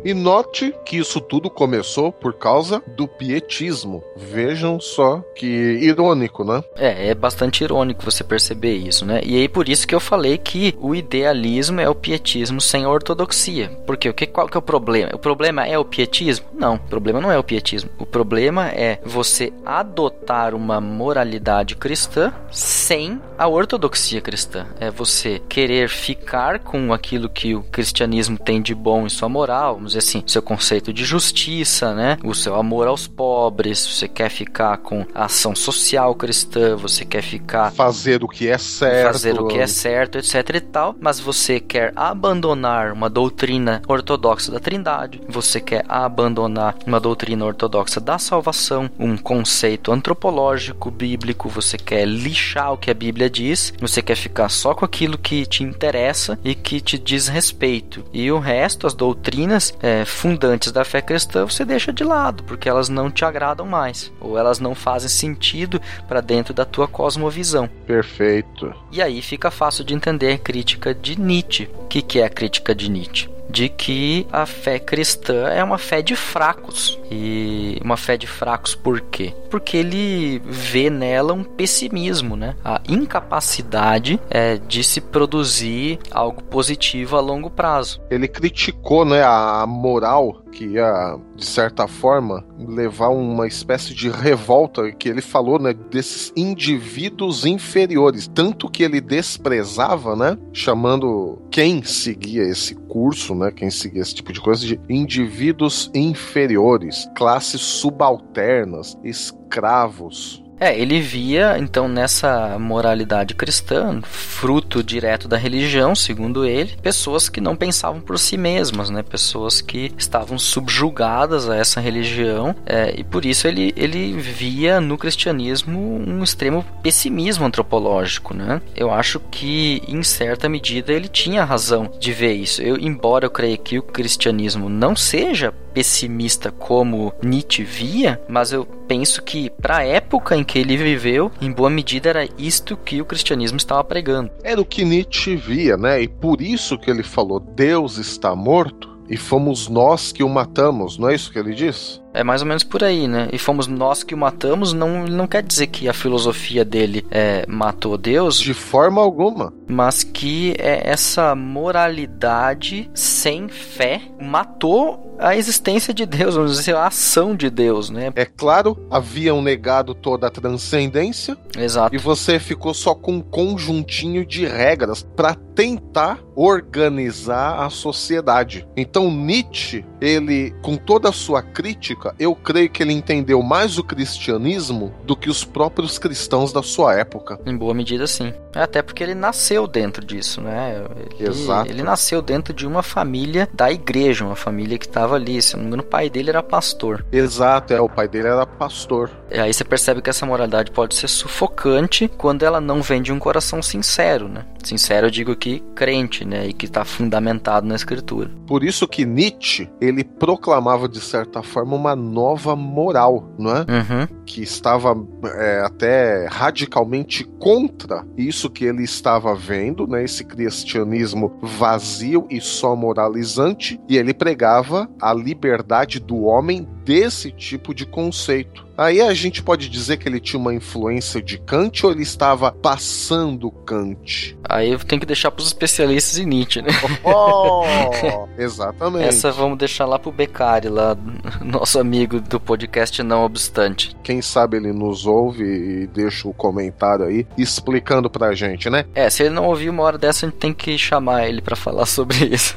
S4: E note que isso tudo começou por causa do pietismo. Vejam só que irônico, né?
S3: É, é bastante irônico você perceber isso, né? E aí por isso que eu falei que o idealismo é o pietismo sem a ortodoxia. Porque o que, qual que é o problema? O problema é o pietismo? Não, o problema não é o pietismo. O problema é você adotar uma moralidade cristã sem a ortodoxia cristã. É você querer ficar com aquilo que o cristianismo tem de bom em sua moral, vamos dizer assim, seu conceito de justiça, né? O seu amor aos pobres, você quer ficar com a ação social cristã, você quer ficar
S4: Fazer o que é certo.
S3: fazer o que é certo, etc e tal, mas você quer abandonar uma doutrina ortodoxa da Trindade, você quer abandonar uma doutrina ortodoxa da salvação, um conceito antropológico bíblico, você quer lixar o que a Bíblia diz, você quer ficar só com aquilo que te interessa e que te diz respeito. E o resto, as doutrinas, é, fundantes da fé cristã você deixa de lado, porque elas não te agradam mais, ou elas não fazem sentido para dentro da tua cosmovisão.
S4: Perfeito.
S3: E aí fica fácil de entender a crítica de Nietzsche. O que, que é a crítica de Nietzsche? De que a fé cristã é uma fé de fracos. E uma fé de fracos por quê? Porque ele vê nela um pessimismo, né? A incapacidade é, de se produzir algo positivo a longo prazo.
S4: Ele criticou né, a moral que ia, de certa forma, levar uma espécie de revolta que ele falou, né, desses indivíduos inferiores, tanto que ele desprezava, né, chamando quem seguia esse curso, né, quem seguia esse tipo de coisa de indivíduos inferiores, classes subalternas, escravos,
S3: é, ele via então nessa moralidade cristã, fruto direto da religião, segundo ele, pessoas que não pensavam por si mesmas, né? Pessoas que estavam subjugadas a essa religião é, e por isso ele, ele via no cristianismo um extremo pessimismo antropológico, né? Eu acho que em certa medida ele tinha razão de ver isso. Eu, embora eu creia que o cristianismo não seja pessimista como Nietzsche via, mas eu penso que para a época em que ele viveu, em boa medida era isto que o cristianismo estava pregando.
S4: Era o que Nietzsche via, né? E por isso que ele falou: Deus está morto e fomos nós que o matamos, não é isso que ele diz?
S3: É mais ou menos por aí, né? E fomos nós que o matamos, não, não quer dizer que a filosofia dele é, matou Deus.
S4: De forma alguma.
S3: Mas que é essa moralidade sem fé matou a existência de Deus, vamos dizer, a ação de Deus, né?
S4: É claro, haviam negado toda a transcendência.
S3: Exato.
S4: E você ficou só com um conjuntinho de regras para tentar organizar a sociedade. Então Nietzsche, ele, com toda a sua crítica, eu creio que ele entendeu mais o cristianismo do que os próprios cristãos da sua época.
S3: Em boa medida, sim. Até porque ele nasceu dentro disso, né? Ele,
S4: Exato.
S3: Ele nasceu dentro de uma família da igreja, uma família que estava ali. Se não me engano, o pai dele era pastor.
S4: Exato, é, o pai dele era pastor.
S3: E aí você percebe que essa moralidade pode ser sufocante quando ela não vem de um coração sincero, né? Sincero, eu digo aqui, crente, né? E que está fundamentado na escritura.
S4: Por isso que Nietzsche, ele proclamava, de certa forma, uma nova moral, não é?
S3: Uhum.
S4: Que estava é, até radicalmente contra isso que ele estava vendo, né? Esse cristianismo vazio e só moralizante. E ele pregava a liberdade do homem desse tipo de conceito. Aí a gente pode dizer que ele tinha uma influência de Kant ou ele estava passando Kant?
S3: Aí eu tenho que deixar para os especialistas em Nietzsche, né?
S4: Oh, exatamente.
S3: Essa vamos deixar lá pro Beccari, lá, nosso amigo do podcast Não Obstante.
S4: Quem sabe ele nos ouve e deixa o comentário aí explicando pra gente, né?
S3: É, se ele não ouvir uma hora dessa, a gente tem que chamar ele para falar sobre isso.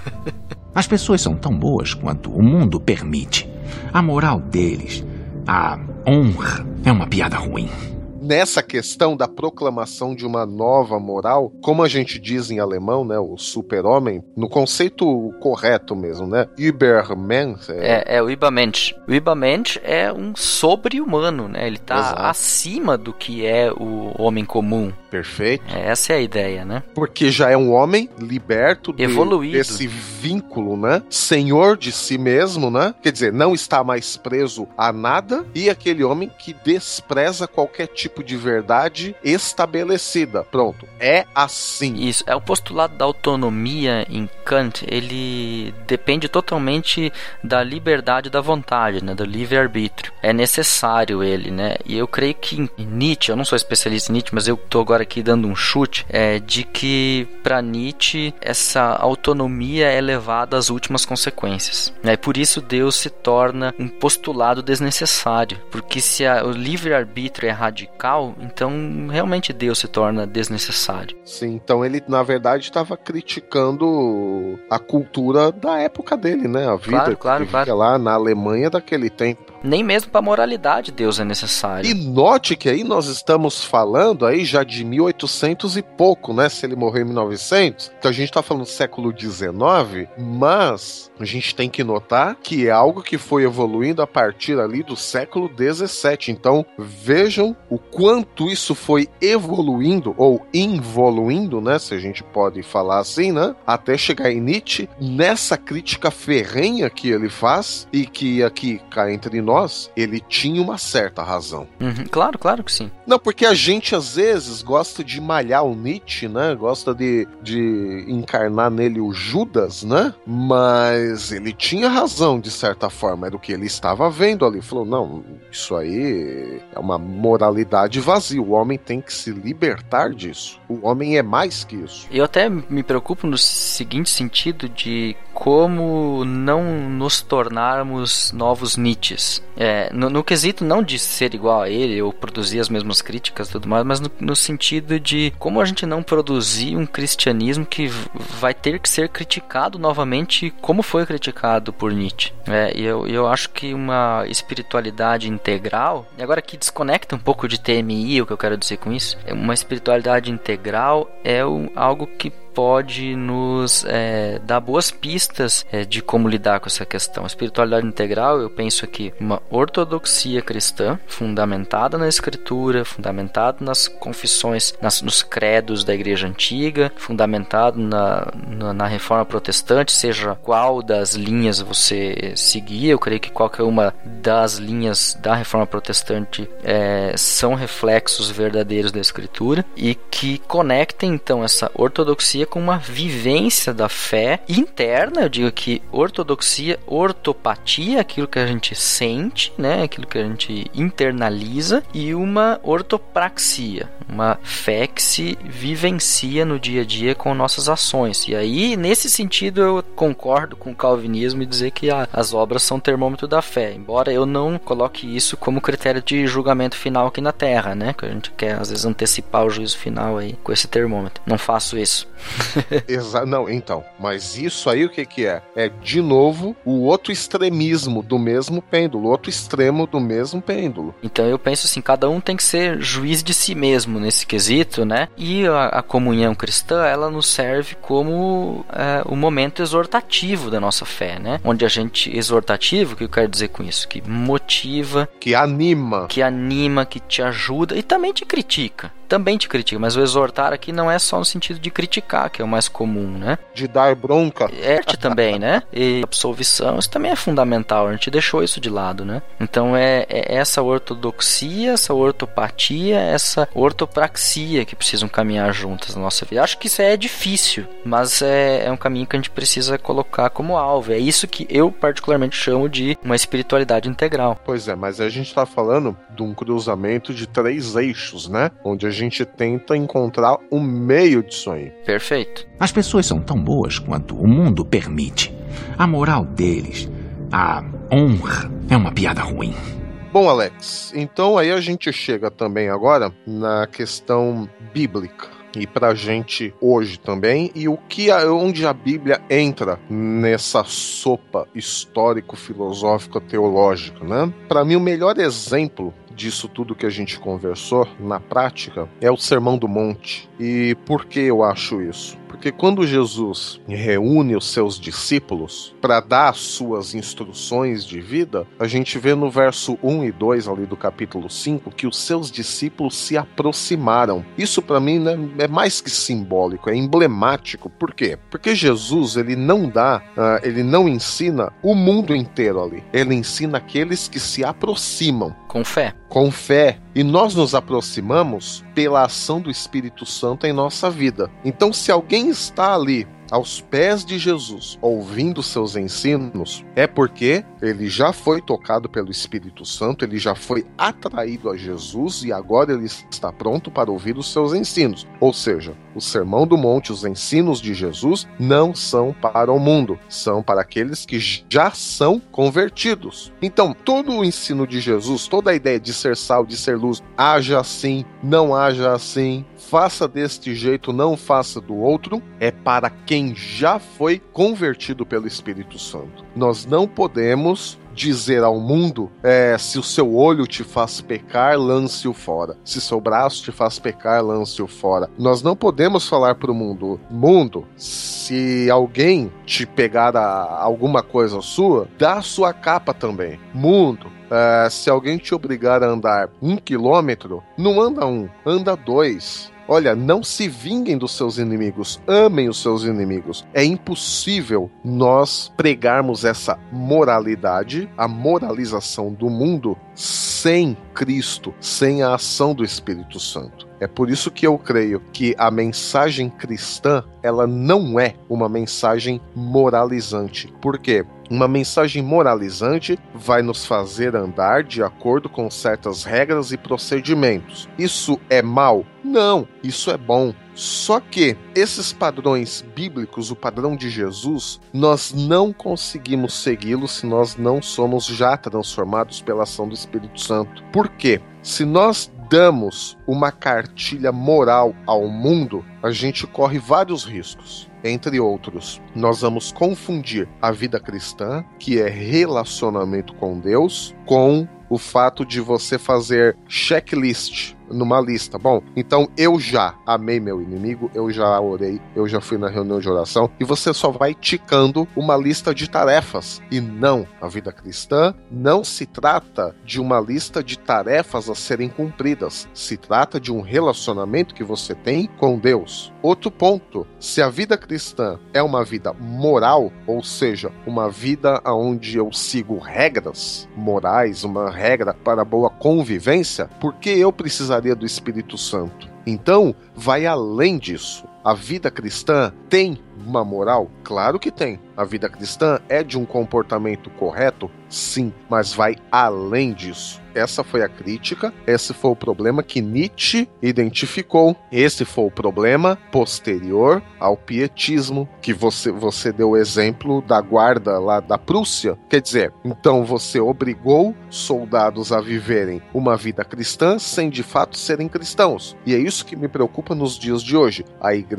S7: As pessoas são tão boas quanto o mundo permite. A moral deles, a honra, é uma piada ruim.
S4: Nessa questão da proclamação de uma nova moral, como a gente diz em alemão, né, o super-homem, no conceito correto mesmo, né, Übermensch,
S3: É, é o Übermensch. O Übermensch é um sobre-humano, né? Ele tá
S4: Exato.
S3: acima do que é o homem comum.
S4: perfeito,
S3: É, Essa é a ideia, né?
S4: porque já é um homem liberto de-
S3: Evoluído.
S4: desse vínculo, né, senhor de si mesmo, né, quer dizer, não está mais preso a nada, e aquele homem que despreza qualquer tipo de verdade estabelecida. Pronto, é assim.
S3: Isso, é o postulado da autonomia em Kant, ele depende totalmente da liberdade da vontade, né, do livre-arbítrio. É necessário ele, né? E eu creio que Nietzsche, eu não sou especialista em Nietzsche, mas eu tô agora aqui dando um chute, é de que para Nietzsche essa autonomia é levada às últimas consequências. E por isso Deus se torna um postulado desnecessário, porque se a- o livre-arbítrio é radical, então realmente Deus se torna desnecessário.
S4: Sim, então ele na verdade estava criticando a cultura da época dele, né? A vida
S3: Claro, claro,
S4: que
S3: claro.
S4: lá na Alemanha daquele tempo.
S3: Nem mesmo para moralidade Deus é necessário.
S4: E note que aí nós estamos falando aí já de 1800 e pouco, né? Se ele morreu em 1900, então a gente tá falando do século 19, mas a gente tem que notar que é algo que foi evoluindo a partir ali do século 17. Então vejam o quanto isso foi evoluindo ou involuindo, né, se a gente pode falar assim, né, até chegar em Nietzsche nessa crítica ferrenha que ele faz e que aqui cá entre nós ele tinha uma certa razão.
S3: Uhum, claro, claro que sim.
S4: Não, porque a gente às vezes gosta de malhar o Nietzsche, né? Gosta de, de encarnar nele o Judas, né? Mas ele tinha razão de certa forma, era o que ele estava vendo ali. Falou: não, isso aí é uma moralidade vazia. O homem tem que se libertar disso. O homem é mais que isso.
S3: Eu até me preocupo no seguinte sentido de como não nos tornarmos novos Nietzsches. É, no, no quesito não de ser igual a ele ou produzir as mesmas críticas e tudo mais, mas no, no sentido de como a gente não produzir um cristianismo que vai ter que ser criticado novamente como foi criticado por Nietzsche. É, e eu, eu acho que uma espiritualidade integral, e agora que desconecta um pouco de TMI, o que eu quero dizer com isso, é uma espiritualidade integral é um- algo que pode nos é, dar boas pistas é, de como lidar com essa questão. A espiritualidade integral, eu penso aqui, uma ortodoxia cristã fundamentada na escritura, fundamentada nas confissões, nas, nos credos da igreja antiga, fundamentado na, na, na reforma protestante, seja qual das linhas você seguir, eu creio que qualquer uma das linhas da reforma protestante é, são reflexos verdadeiros da escritura e que conectem então essa ortodoxia com uma vivência da fé interna. Eu digo que ortodoxia, ortopatia, aquilo que a gente sente, né, aquilo que a gente internaliza, e uma ortopraxia, uma fé que se vivencia no dia a dia com nossas ações. E aí, nesse sentido, eu concordo com o calvinismo e dizer que a- as obras são termômetro da fé, embora eu não coloque isso como critério de julgamento final aqui na Terra, né? Que a gente quer às vezes antecipar o juízo final aí com esse termômetro. Não faço isso.
S4: Exa não, então. Mas isso aí o que que é? É de novo o outro extremismo do mesmo pêndulo, o outro extremo do mesmo pêndulo.
S3: Então eu penso assim, cada um tem que ser juiz de si mesmo nesse quesito, né? E a, a comunhão cristã, ela nos serve como é, o momento exortativo da nossa fé, né? Onde a gente, exortativo, o que eu quero dizer com isso? Que motiva,
S4: Que anima.
S3: que anima, que te ajuda e também te critica. Também te critica, mas o exortar aqui não é só no sentido de criticar, que é o mais comum, né?
S4: De dar bronca.
S3: Erte também, né? E absolvição, isso também é fundamental, a gente deixou isso de lado, né? Então é, é essa ortodoxia, essa ortopatia, essa ortopraxia que precisam caminhar juntas na nossa vida. Acho que isso é difícil, mas é, é um caminho que a gente precisa colocar como alvo. É isso que eu particularmente chamo de uma espiritualidade integral.
S4: Pois é, mas a gente tá falando de um cruzamento de três eixos, né? Onde a gente tenta encontrar o meio disso aí.
S3: Perfeito.
S7: As pessoas são tão boas quanto o mundo permite. A moral deles, a honra, é uma piada ruim.
S4: Bom, Alex, então aí a gente chega também agora na questão bíblica. E pra gente hoje também, e o que a- onde a Bíblia entra nessa sopa histórico-filosófica teológica, né? Para mim o melhor exemplo disso tudo que a gente conversou na prática é o Sermão do Monte. E por que eu acho isso? Porque quando Jesus reúne os seus discípulos para dar as suas instruções de vida, a gente vê no verso 1 e 2 ali do capítulo 5 que os seus discípulos se aproximaram. Isso para mim né, é mais que simbólico, é emblemático. Por quê? Porque Jesus ele não dá, ah, ele não ensina o mundo inteiro ali. Ele ensina aqueles que se aproximam
S3: Com fé.
S4: com fé e nós nos aproximamos pela ação do Espírito Santo em nossa vida. Então, se alguém está ali aos pés de Jesus, ouvindo seus ensinos, é porque ele já foi tocado pelo Espírito Santo, ele já foi atraído a Jesus e agora ele está pronto para ouvir os seus ensinos. Ou seja, o Sermão do Monte, os ensinos de Jesus, não são para o mundo, são para aqueles que já são convertidos. Então, todo o ensino de Jesus, toda a ideia de ser sal, de ser luz, haja assim, não haja assim, faça deste jeito, não faça do outro, é para quem já foi convertido pelo Espírito Santo. Nós não podemos dizer ao mundo é, se o seu olho te faz pecar, lance-o fora. Se seu braço te faz pecar, lance-o fora. Nós não podemos falar para o mundo, mundo, se alguém te pegar alguma coisa sua, dá sua capa também. Mundo, Uh, se alguém te obrigar a andar um quilômetro, não anda um, anda dois. Olha, não se vinguem dos seus inimigos, amem os seus inimigos. É impossível nós pregarmos essa moralidade, a moralização do mundo, sem Cristo, sem a ação do Espírito Santo. É por isso que eu creio que a mensagem cristã, ela não é uma mensagem moralizante. Por quê? Uma mensagem moralizante vai nos fazer andar de acordo com certas regras e procedimentos. Isso é mal? Não, isso é bom. Só que esses padrões bíblicos, o padrão de Jesus, nós não conseguimos segui-lo se nós não somos já transformados pela ação do Espírito Santo. Por quê? Se nós damos uma cartilha moral ao mundo, a gente corre vários riscos. Entre outros, nós vamos confundir a vida cristã, que é relacionamento com Deus, com o fato de você fazer checklist numa lista. Bom, então eu já amei meu inimigo, eu já orei, eu já fui na reunião de oração e você só vai ticando uma lista de tarefas. E não, a vida cristã não se trata de uma lista de tarefas a serem cumpridas. Se trata de um relacionamento que você tem com Deus. Outro ponto, se a vida cristã é uma vida moral, ou seja, uma vida onde eu sigo regras morais, uma regra para boa convivência, por que eu precisaria do Espírito Santo? Então, vai além disso. A vida cristã tem uma moral? Claro que tem. A vida cristã é de um comportamento correto? Sim, mas vai além disso. Essa foi a crítica, esse foi o problema que Nietzsche identificou. Esse foi o problema posterior ao pietismo, que você, você deu o exemplo da guarda lá da Prússia. Quer dizer, então você obrigou soldados a viverem uma vida cristã sem de fato serem cristãos. E é isso que me preocupa nos dias de hoje. A igreja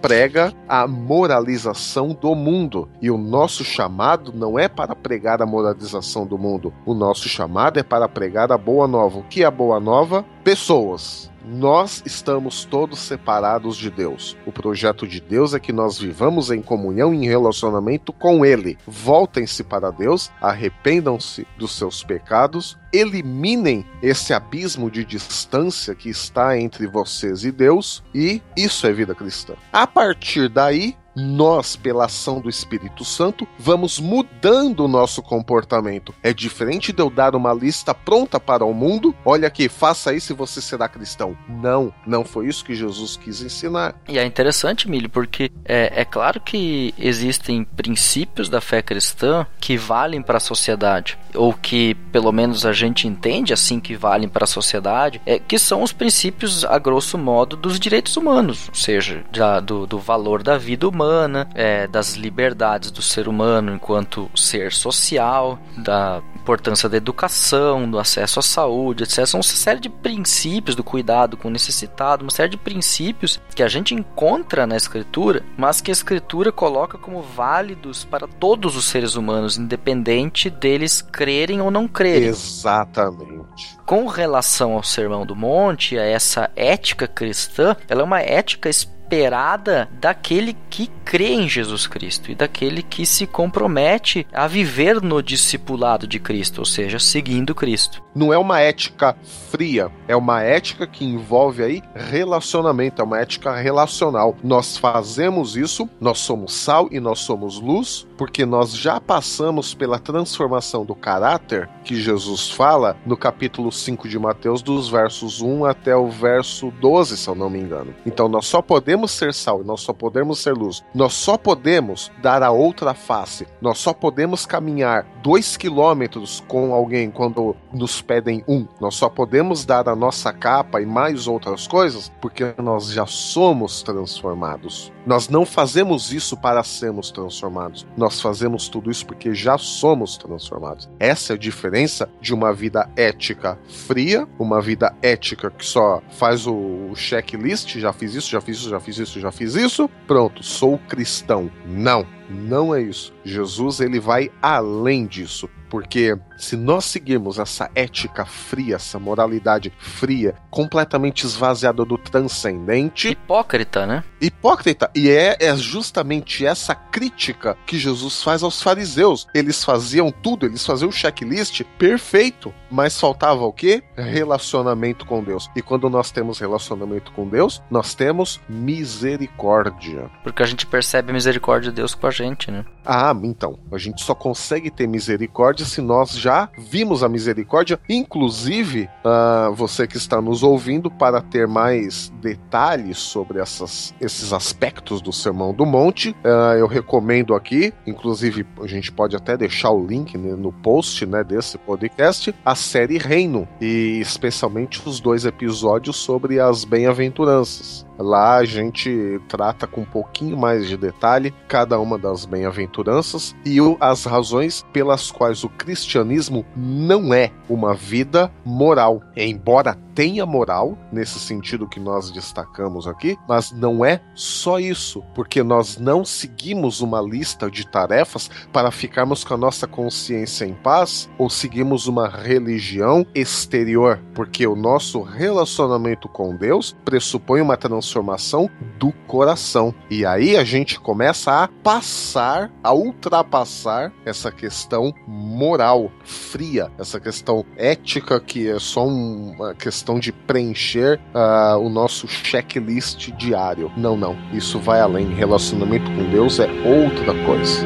S4: prega a moralização do mundo. E o nosso chamado não é para pregar a moralização do mundo. O nosso chamado é para pregar a boa nova. O que é a boa nova? Pessoas. Nós estamos todos separados de Deus. O projeto de Deus é que nós vivamos em comunhão e em relacionamento com Ele. Voltem-se para Deus, arrependam-se dos seus pecados, eliminem esse abismo de distância que está entre vocês e Deus, e isso é vida cristã. A partir daí, nós, pela ação do Espírito Santo, vamos mudando o nosso comportamento. É diferente de eu dar uma lista pronta para o mundo. Olha aqui, faça isso e você será cristão. Não, não foi isso que Jesus quis ensinar.
S3: E é interessante, Milho, porque é, é claro que existem princípios da fé cristã que valem para a sociedade, ou que pelo menos a gente entende assim que valem para a sociedade, é, que são os princípios, a grosso modo, dos direitos humanos, ou seja, da, do, do valor da vida humana humana, é, das liberdades do ser humano enquanto ser social, da importância da educação, do acesso à saúde, etc. São uma série de princípios do cuidado com o necessitado, uma série de princípios que a gente encontra na escritura, mas que a escritura coloca como válidos para todos os seres humanos, independente deles crerem ou não crerem.
S4: Exatamente.
S3: Com relação ao Sermão do Monte, a essa ética cristã, ela é uma ética espiritual esperada daquele que crê em Jesus Cristo e daquele que se compromete a viver no discipulado de Cristo, ou seja, seguindo Cristo.
S4: Não é uma ética fria, é uma ética que envolve aí relacionamento, é uma ética relacional. Nós fazemos isso, nós somos sal e nós somos luz, porque nós já passamos pela transformação do caráter que Jesus fala no capítulo 5 de Mateus, dos versos 1 até o verso 12, se eu não me engano. Então nós só podemos ser sal nós só podemos ser luz. Nós só podemos dar a outra face. Nós só podemos caminhar dois quilômetros com alguém quando nos pedem um. Nós só podemos dar a nossa capa e mais outras coisas porque nós já somos transformados. Nós não fazemos isso para sermos transformados. Nós fazemos tudo isso porque já somos transformados. Essa é a diferença de uma vida ética fria, uma vida ética que só faz o checklist, já fiz isso, já fiz isso, já fiz isso, já fiz isso, pronto, sou cristão. Não. Não é isso. Jesus ele vai além disso. Porque se nós seguirmos essa ética fria, essa moralidade fria, completamente esvaziada do transcendente.
S3: Hipócrita, né?
S4: Hipócrita. E é, é justamente essa crítica que Jesus faz aos fariseus. Eles faziam tudo, eles faziam o checklist perfeito. Mas faltava o quê? Relacionamento com Deus. E quando nós temos relacionamento com Deus, nós temos misericórdia.
S3: Porque a gente percebe a misericórdia de Deus com a gente, né?
S4: Ah, então. A gente só consegue ter misericórdia se nós já vimos a misericórdia. Inclusive, uh, você que está nos ouvindo, para ter mais detalhes sobre essas, esses aspectos do Sermão do Monte, uh, eu recomendo aqui, inclusive a gente pode até deixar o link né, no post né, desse podcast, a série Reino, e especialmente os dois episódios sobre as bem-aventuranças. Lá a gente trata com um pouquinho mais de detalhe cada uma das bem-aventuranças e as razões pelas quais o cristianismo não é uma vida moral. Embora tenha moral, nesse sentido que nós destacamos aqui, mas não é só isso, porque nós não seguimos uma lista de tarefas para ficarmos com a nossa consciência em paz ou seguimos uma religião exterior, porque o nosso relacionamento com Deus pressupõe uma transformação do coração. E aí a gente começa a passar, a ultrapassar essa questão moral fria, essa questão ética que é só uma questão questão de preencher uh, o nosso checklist diário. Não, não. Isso vai além. Relacionamento com Deus é outra coisa.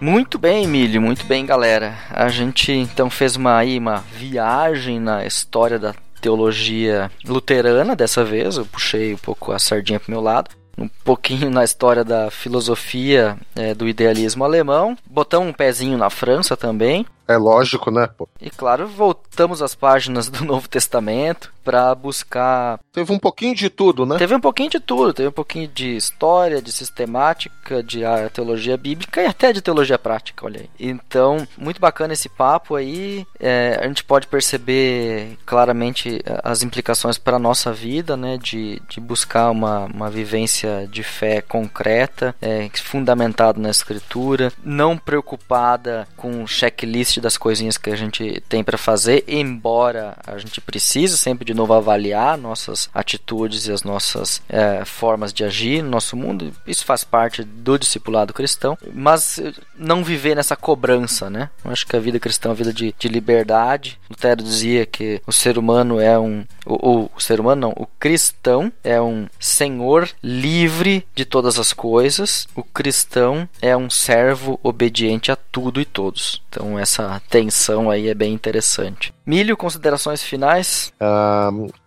S3: Muito bem, Emílio, muito bem, galera. A gente então fez uma, aí, uma viagem na história da teologia luterana dessa vez, eu puxei um pouco a sardinha pro meu lado. Um pouquinho na história da filosofia é, do idealismo alemão. Botamos um pezinho na França também.
S4: É lógico, né? Pô?
S3: E claro, voltamos às páginas do Novo Testamento para buscar.
S4: Teve um pouquinho de tudo, né?
S3: Teve um pouquinho de tudo. Teve um pouquinho de história, de sistemática, de teologia bíblica e até de teologia prática, olha aí. Então, muito bacana esse papo aí. É, a gente pode perceber claramente é, as implicações para a nossa vida, né? De, de buscar uma, uma vivência de fé concreta, é, fundamentada na Escritura, não preocupada com checklist das coisinhas que a gente tem para fazer, embora a gente precise sempre de novo avaliar nossas atitudes e as nossas é, formas de agir no nosso mundo. Isso faz parte do discipulado cristão, mas não viver nessa cobrança, né? Eu acho que a vida cristã é uma vida de, de liberdade. Lutero dizia que o ser humano é um. O, o, o ser humano não, o cristão é um senhor livre de todas as coisas. O cristão é um servo obediente a tudo e todos. Então essa tensão aí é bem interessante. Milho, considerações finais?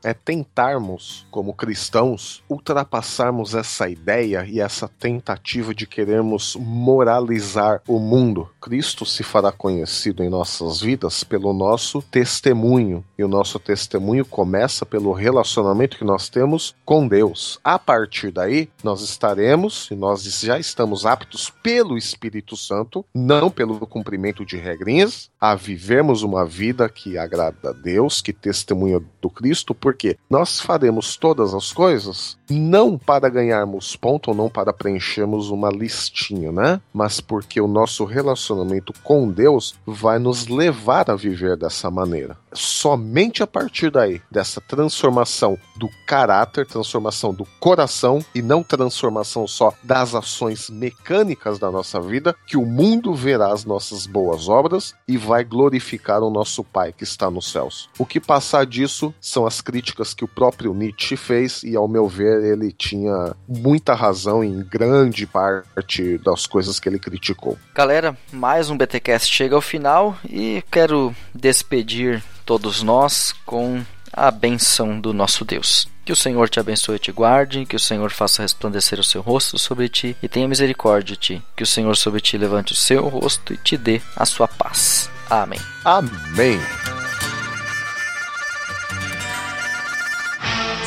S4: É tentarmos, como cristãos, ultrapassarmos essa ideia e essa tentativa de querermos moralizar o mundo. Cristo se fará conhecido em nossas vidas pelo nosso testemunho, e o nosso testemunho começa pelo relacionamento que nós temos com Deus. A partir daí, nós estaremos, e nós já estamos aptos pelo Espírito Santo, não pelo cumprimento de regrinhas, a vivermos uma vida que agrada a Deus, que testemunha do Cristo, porque nós faremos todas as coisas não para ganharmos ponto ou não para preenchermos uma listinha, né? Mas porque o nosso relacionamento com Deus vai nos levar a viver dessa maneira. Somente a partir daí, dessa transformação do caráter, transformação do coração e não transformação só das ações mecânicas da nossa vida, que o mundo verá as nossas boas obras e vai glorificar o nosso Pai que está nos céus. O que passar disso são as críticas que o próprio Nietzsche fez e, ao meu ver, ele tinha muita razão em grande parte das coisas que ele criticou.
S3: Galera, mais um BTcast chega ao final e quero despedir todos nós com a benção do nosso Deus. Que o Senhor te abençoe e te guarde, que o Senhor faça resplandecer o seu rosto sobre ti e tenha misericórdia de ti. Que o Senhor sobre ti levante o seu rosto e te dê a sua paz. Amém.
S4: Amém.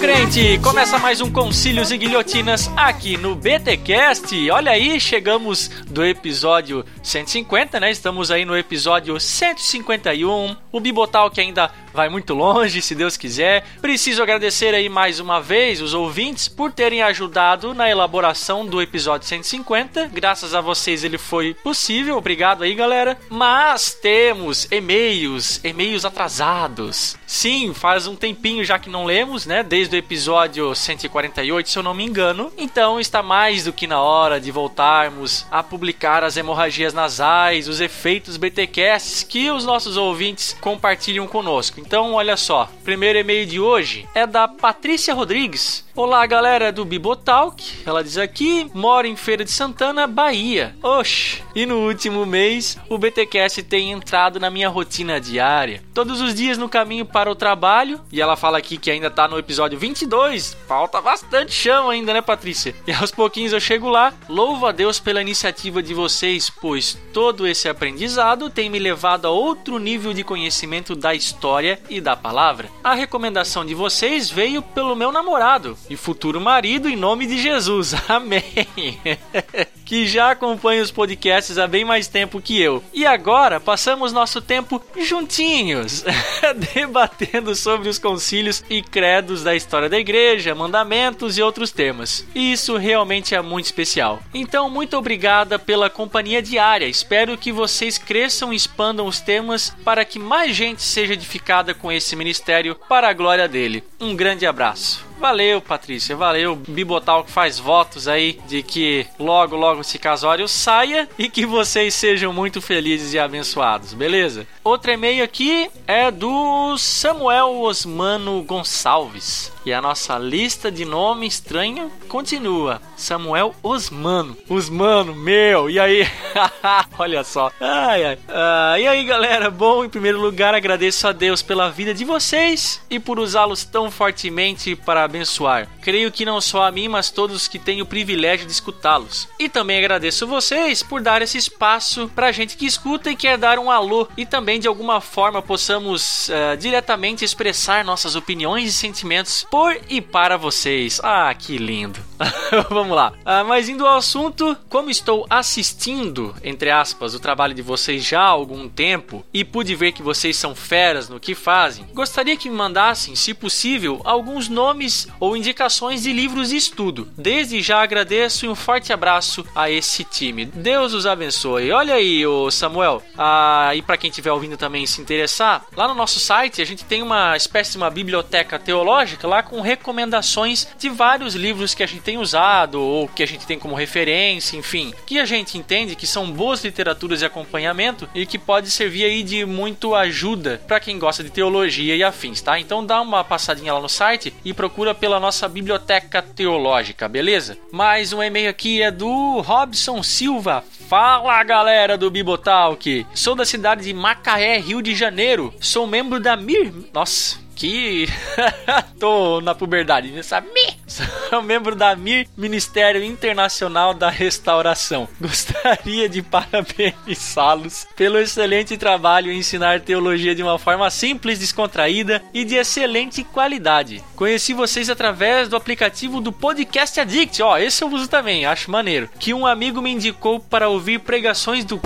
S8: Crente! Começa mais um Concílios e Guilhotinas aqui no BTcast. Olha aí, chegamos do episódio 150, né? Estamos aí no episódio 151. O Bibotal que ainda vai muito longe, se Deus quiser. Preciso agradecer aí mais uma vez os ouvintes por terem ajudado na elaboração do episódio 150. Graças a vocês ele foi possível. Obrigado aí, galera. Mas temos e-mails, e-mails atrasados. Sim, faz um tempinho já que não lemos, né? Desde o episódio 148, se eu não me engano. Então está mais do que na hora de voltarmos a publicar as hemorragias nasais, os efeitos BTcasts que os nossos ouvintes compartilham conosco. Então, olha só, primeiro e-mail de hoje é da Patrícia Rodrigues. Olá, galera do Bibotalk. Ela diz aqui: mora em Feira de Santana, Bahia. Oxe! E no último mês, o BTcast tem entrado na minha rotina diária. Todos os dias no caminho para o trabalho, e ela fala aqui que ainda tá no episódio 22. Falta bastante chão ainda, né, Patrícia? E aos pouquinhos eu chego lá. Louvo a Deus pela iniciativa de vocês, pois todo esse aprendizado tem me levado a outro nível de conhecimento da história e da palavra. A recomendação de vocês veio pelo meu namorado e futuro marido em nome de Jesus. Amém. que já acompanha os podcasts há bem mais tempo que eu. E agora passamos nosso tempo juntinhos, debatendo sobre os concílios e credos da história da igreja, mandamentos e outros temas. E isso realmente é muito especial. Então, muito obrigada pela companhia diária. Espero que vocês cresçam e expandam os temas para que mais gente seja edificada com esse ministério para a glória dele. Um grande abraço. Valeu, Patrícia, valeu. Bibotal que faz votos aí de que logo, logo esse casório saia e que vocês sejam muito felizes e abençoados, beleza? Outro e-mail aqui é do Samuel Osmano Gonçalves. E a nossa lista de nome estranho continua. Samuel Osmano. Osmano, meu, e aí? Olha só. Ai, ai. Ah, e aí, galera? Bom, em primeiro lugar, agradeço a Deus pela vida de vocês e por usá-los tão fortemente para abençoar. Creio que não só a mim, mas todos que têm o privilégio de escutá-los. E também agradeço vocês por dar esse espaço pra gente que escuta e quer dar um alô e também de alguma forma possamos uh, diretamente expressar nossas opiniões e sentimentos por e para vocês. Ah, que lindo. Vamos lá. Ah, mas indo ao assunto, como estou assistindo, entre aspas, o trabalho de vocês já há algum tempo e pude ver que vocês são feras no que fazem, gostaria que me mandassem, se possível, alguns nomes ou indicações de livros de estudo. Desde já agradeço e um forte abraço a esse time. Deus os abençoe. Olha aí, o Samuel. Ah, e para quem estiver ouvindo também se interessar, lá no nosso site a gente tem uma espécie de uma biblioteca teológica lá com recomendações de vários livros que a gente tem usado ou que a gente tem como referência, enfim, que a gente entende que são boas literaturas de acompanhamento e que pode servir aí de muito ajuda para quem gosta de teologia e afins, tá? Então dá uma passadinha lá no site e procura pela nossa biblioteca teológica, beleza? Mais um e-mail aqui é do Robson Silva. Fala galera do Bibotalk! Sou da cidade de Macaé, Rio de Janeiro. Sou membro da Mir. Nossa, que tô na puberdade, né? sabe? Sou membro da MIR, Ministério Internacional da Restauração. Gostaria de parabenizá-los pelo excelente trabalho em ensinar teologia de uma forma simples, descontraída e de excelente qualidade. Conheci vocês através do aplicativo do Podcast Addict, ó, esse eu uso também, acho maneiro, que um amigo me indicou para ouvir pregações do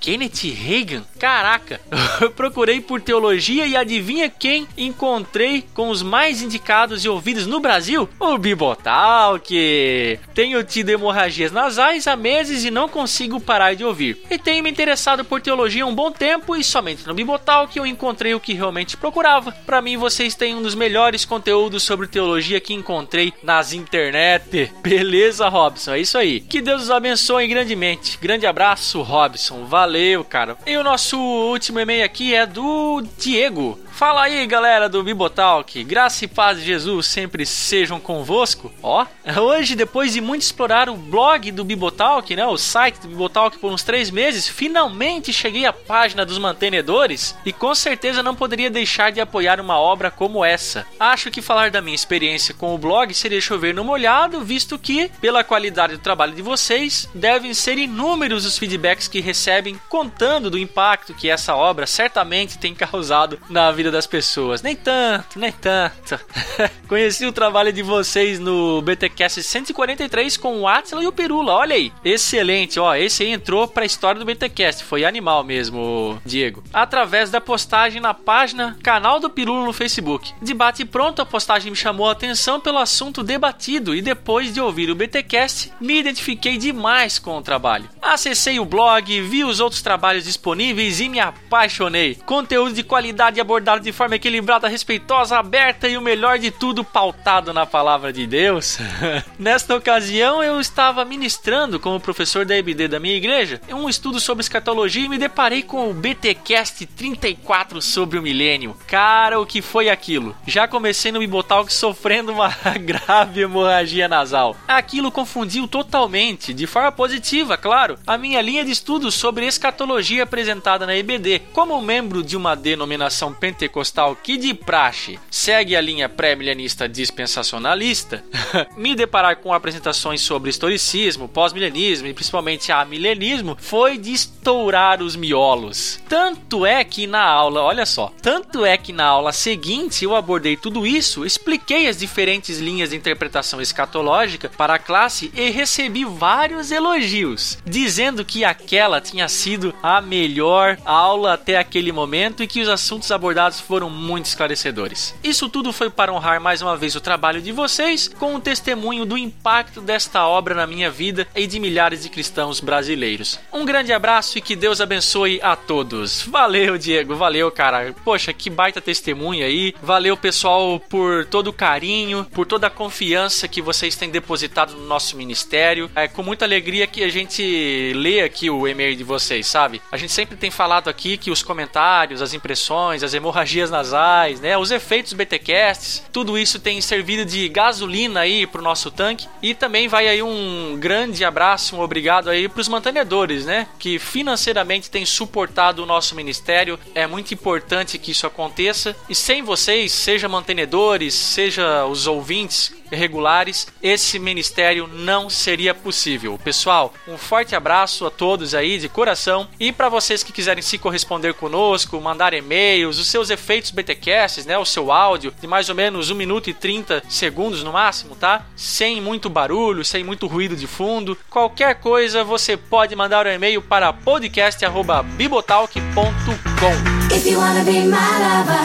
S8: Kenneth Reagan? Caraca! Eu procurei por teologia e adivinha quem encontrei com os mais indicados e ouvidos no Brasil? O Bibotalk! Tenho tido hemorragias nasais há meses e não consigo parar de ouvir. E tenho me interessado por teologia há um bom tempo e somente no Bibotalk eu encontrei o que realmente procurava. Para mim, vocês têm um dos melhores conteúdos sobre teologia que encontrei nas internet. Beleza, Robson? É isso aí. Que Deus os abençoe grandemente. Grande abraço, Robson. Valeu, cara. E o nosso último e-mail aqui é do Diego. Fala aí, galera do Bibotalk. Graça e paz de Jesus sempre sejam convosco. Ó, hoje, depois de muito explorar o blog do Bibotalk, né, o site do Bibotalk por uns três meses, finalmente cheguei à página dos mantenedores e com certeza não poderia deixar de apoiar uma obra como essa. Acho que falar da minha experiência com o blog seria chover no molhado, visto que, pela qualidade do trabalho de vocês, devem ser inúmeros os feedbacks que recebem contando do impacto que essa obra certamente tem causado na vida vida das pessoas. Nem tanto, nem tanto. Conheci o trabalho de vocês no BTcast 143 com o Atila e o Pirula. Olha aí, excelente. Ó, esse aí entrou pra história do BTcast. Foi animal mesmo, Diego. Através da postagem na página Canal do Pirula no Facebook. Debate pronto, a postagem me chamou a atenção pelo assunto debatido e depois de ouvir o BTcast, me identifiquei demais com o trabalho. Acessei o blog, vi os outros trabalhos disponíveis e me apaixonei. Conteúdo de qualidade abordado de forma equilibrada, respeitosa, aberta e o melhor de tudo pautado na palavra de Deus. Nesta ocasião, eu estava ministrando como professor da EBD da minha igreja um estudo sobre escatologia e me deparei com o BTcast 34 sobre o milênio. Cara, o que foi aquilo? Já comecei no Bibotalk sofrendo uma grave hemorragia nasal. Aquilo confundiu totalmente, de forma positiva, claro, a minha linha de estudos sobre escatologia apresentada na EBD. Como membro de uma denominação pentecostal que de praxe segue a linha pré-milenista dispensacionalista, me deparar com apresentações sobre historicismo, pós-milenismo e principalmente amilenismo foi de estourar os miolos. Tanto é que na aula, olha só, tanto é que na aula seguinte eu abordei tudo isso, expliquei as diferentes linhas de interpretação escatológica para a classe e recebi vários elogios, dizendo que aquela tinha sido a melhor aula até aquele momento e que os assuntos abordados foram muito esclarecedores. Isso tudo foi para honrar mais uma vez o trabalho de vocês, com um testemunho do impacto desta obra na minha vida e de milhares de cristãos brasileiros. Um grande abraço e que Deus abençoe a todos. Valeu, Diego, valeu, cara. Poxa, que baita testemunho aí. Valeu, pessoal, por todo o carinho, por toda a confiança que vocês têm depositado no nosso ministério. É com muita alegria que a gente lê aqui o e-mail de vocês, sabe? A gente sempre tem falado aqui que os comentários, as impressões, as hemorragias nasais, né, os efeitos BTcasts, tudo isso tem servido de gasolina aí pro nosso tanque. E também vai aí um grande abraço, um obrigado aí pros mantenedores, né, que financeiramente têm suportado o nosso ministério. É muito importante que isso aconteça. E sem vocês, seja mantenedores, seja os ouvintes regulares, esse ministério não seria possível. Pessoal, um forte abraço a todos aí de coração e para vocês que quiserem se corresponder conosco, mandar e-mails, os seus efeitos BTcasts, né, o seu áudio de mais ou menos 1 minuto e 30 segundos no máximo, tá? Sem muito barulho, sem muito ruído de fundo. Qualquer coisa você pode mandar um e-mail para podcast@bibotalk.com.
S9: If you wanna be my lover.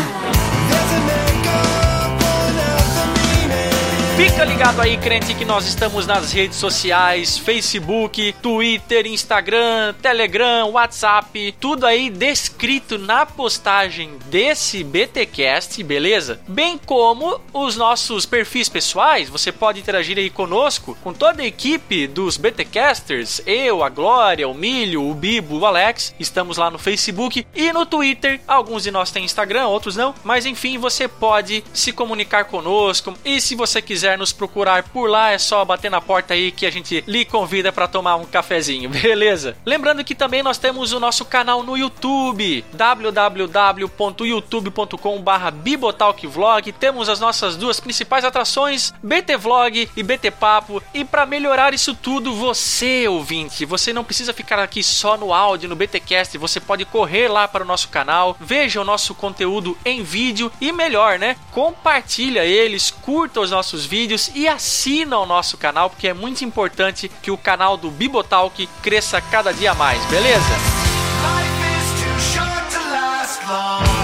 S8: Fica ligado aí, crente, que nós estamos nas redes sociais: Facebook, Twitter, Instagram, Telegram, WhatsApp, tudo aí descrito na postagem desse BTcast, beleza? Bem como os nossos perfis pessoais, você pode interagir aí conosco, com toda a equipe dos BTcasters, eu, a Glória, o Milho, o Bibo, o Alex, estamos lá no Facebook e no Twitter. Alguns de nós têm Instagram, outros não, mas enfim, você pode se comunicar conosco e se você quiser nos procurar por lá, é só bater na porta aí que a gente lhe convida para tomar um cafezinho, beleza? Lembrando que também nós temos o nosso canal no YouTube, www.youtube.com/bibotalkvlog. Temos as nossas duas principais atrações, BT Vlog e BT Papo. E para melhorar isso tudo, você ouvinte, você não precisa ficar aqui só no áudio, no BTcast, você pode correr lá para o nosso canal, veja o nosso conteúdo em vídeo e melhor, né? Compartilha eles, curta os nossos vídeos vídeos e assina o nosso canal, porque é muito importante que o canal do Bibotalk cresça cada dia mais, beleza?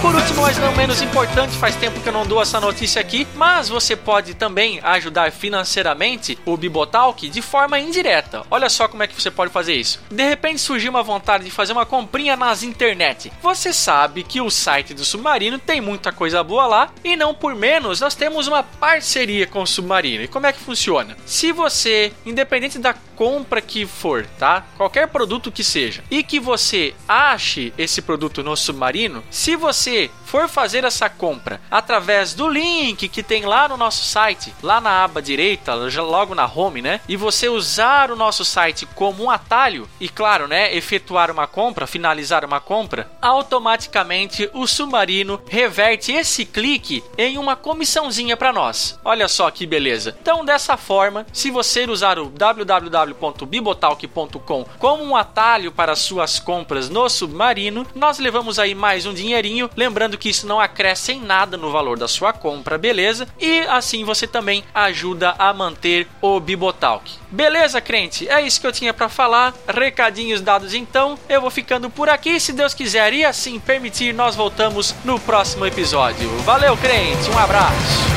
S8: Por último, mas não menos importante, faz tempo que eu não dou essa notícia aqui, mas você pode também ajudar financeiramente o Bibotalk de forma indireta. Olha só como é que você pode fazer isso. De repente surgiu uma vontade de fazer uma comprinha nas internet. Você sabe que o site do Submarino tem muita coisa boa lá e não por menos nós temos uma parceria com o Submarino. E como é que funciona? Se você, independente da compra que for, tá? Qualquer produto que seja, e que você ache esse produto no Submarino, se você for fazer essa compra através do link que tem lá no nosso site, lá na aba direita, logo na home, né? E você usar o nosso site como um atalho e claro, né, efetuar uma compra, finalizar uma compra, automaticamente o Submarino reverte esse clique em uma comissãozinha para nós. Olha só que beleza. Então, dessa forma, se você usar o www.bibotalk.com como um atalho para suas compras no Submarino, nós levamos aí mais um dinheirinho, lembrando que isso não acresce em nada no valor da sua compra, beleza? E assim você também ajuda a manter o Bibotalk. Beleza, crente? É isso que eu tinha para falar. Recadinhos dados então. Eu vou ficando por aqui, se Deus quiser e assim permitir, nós voltamos no próximo episódio. Valeu, crente. Um abraço.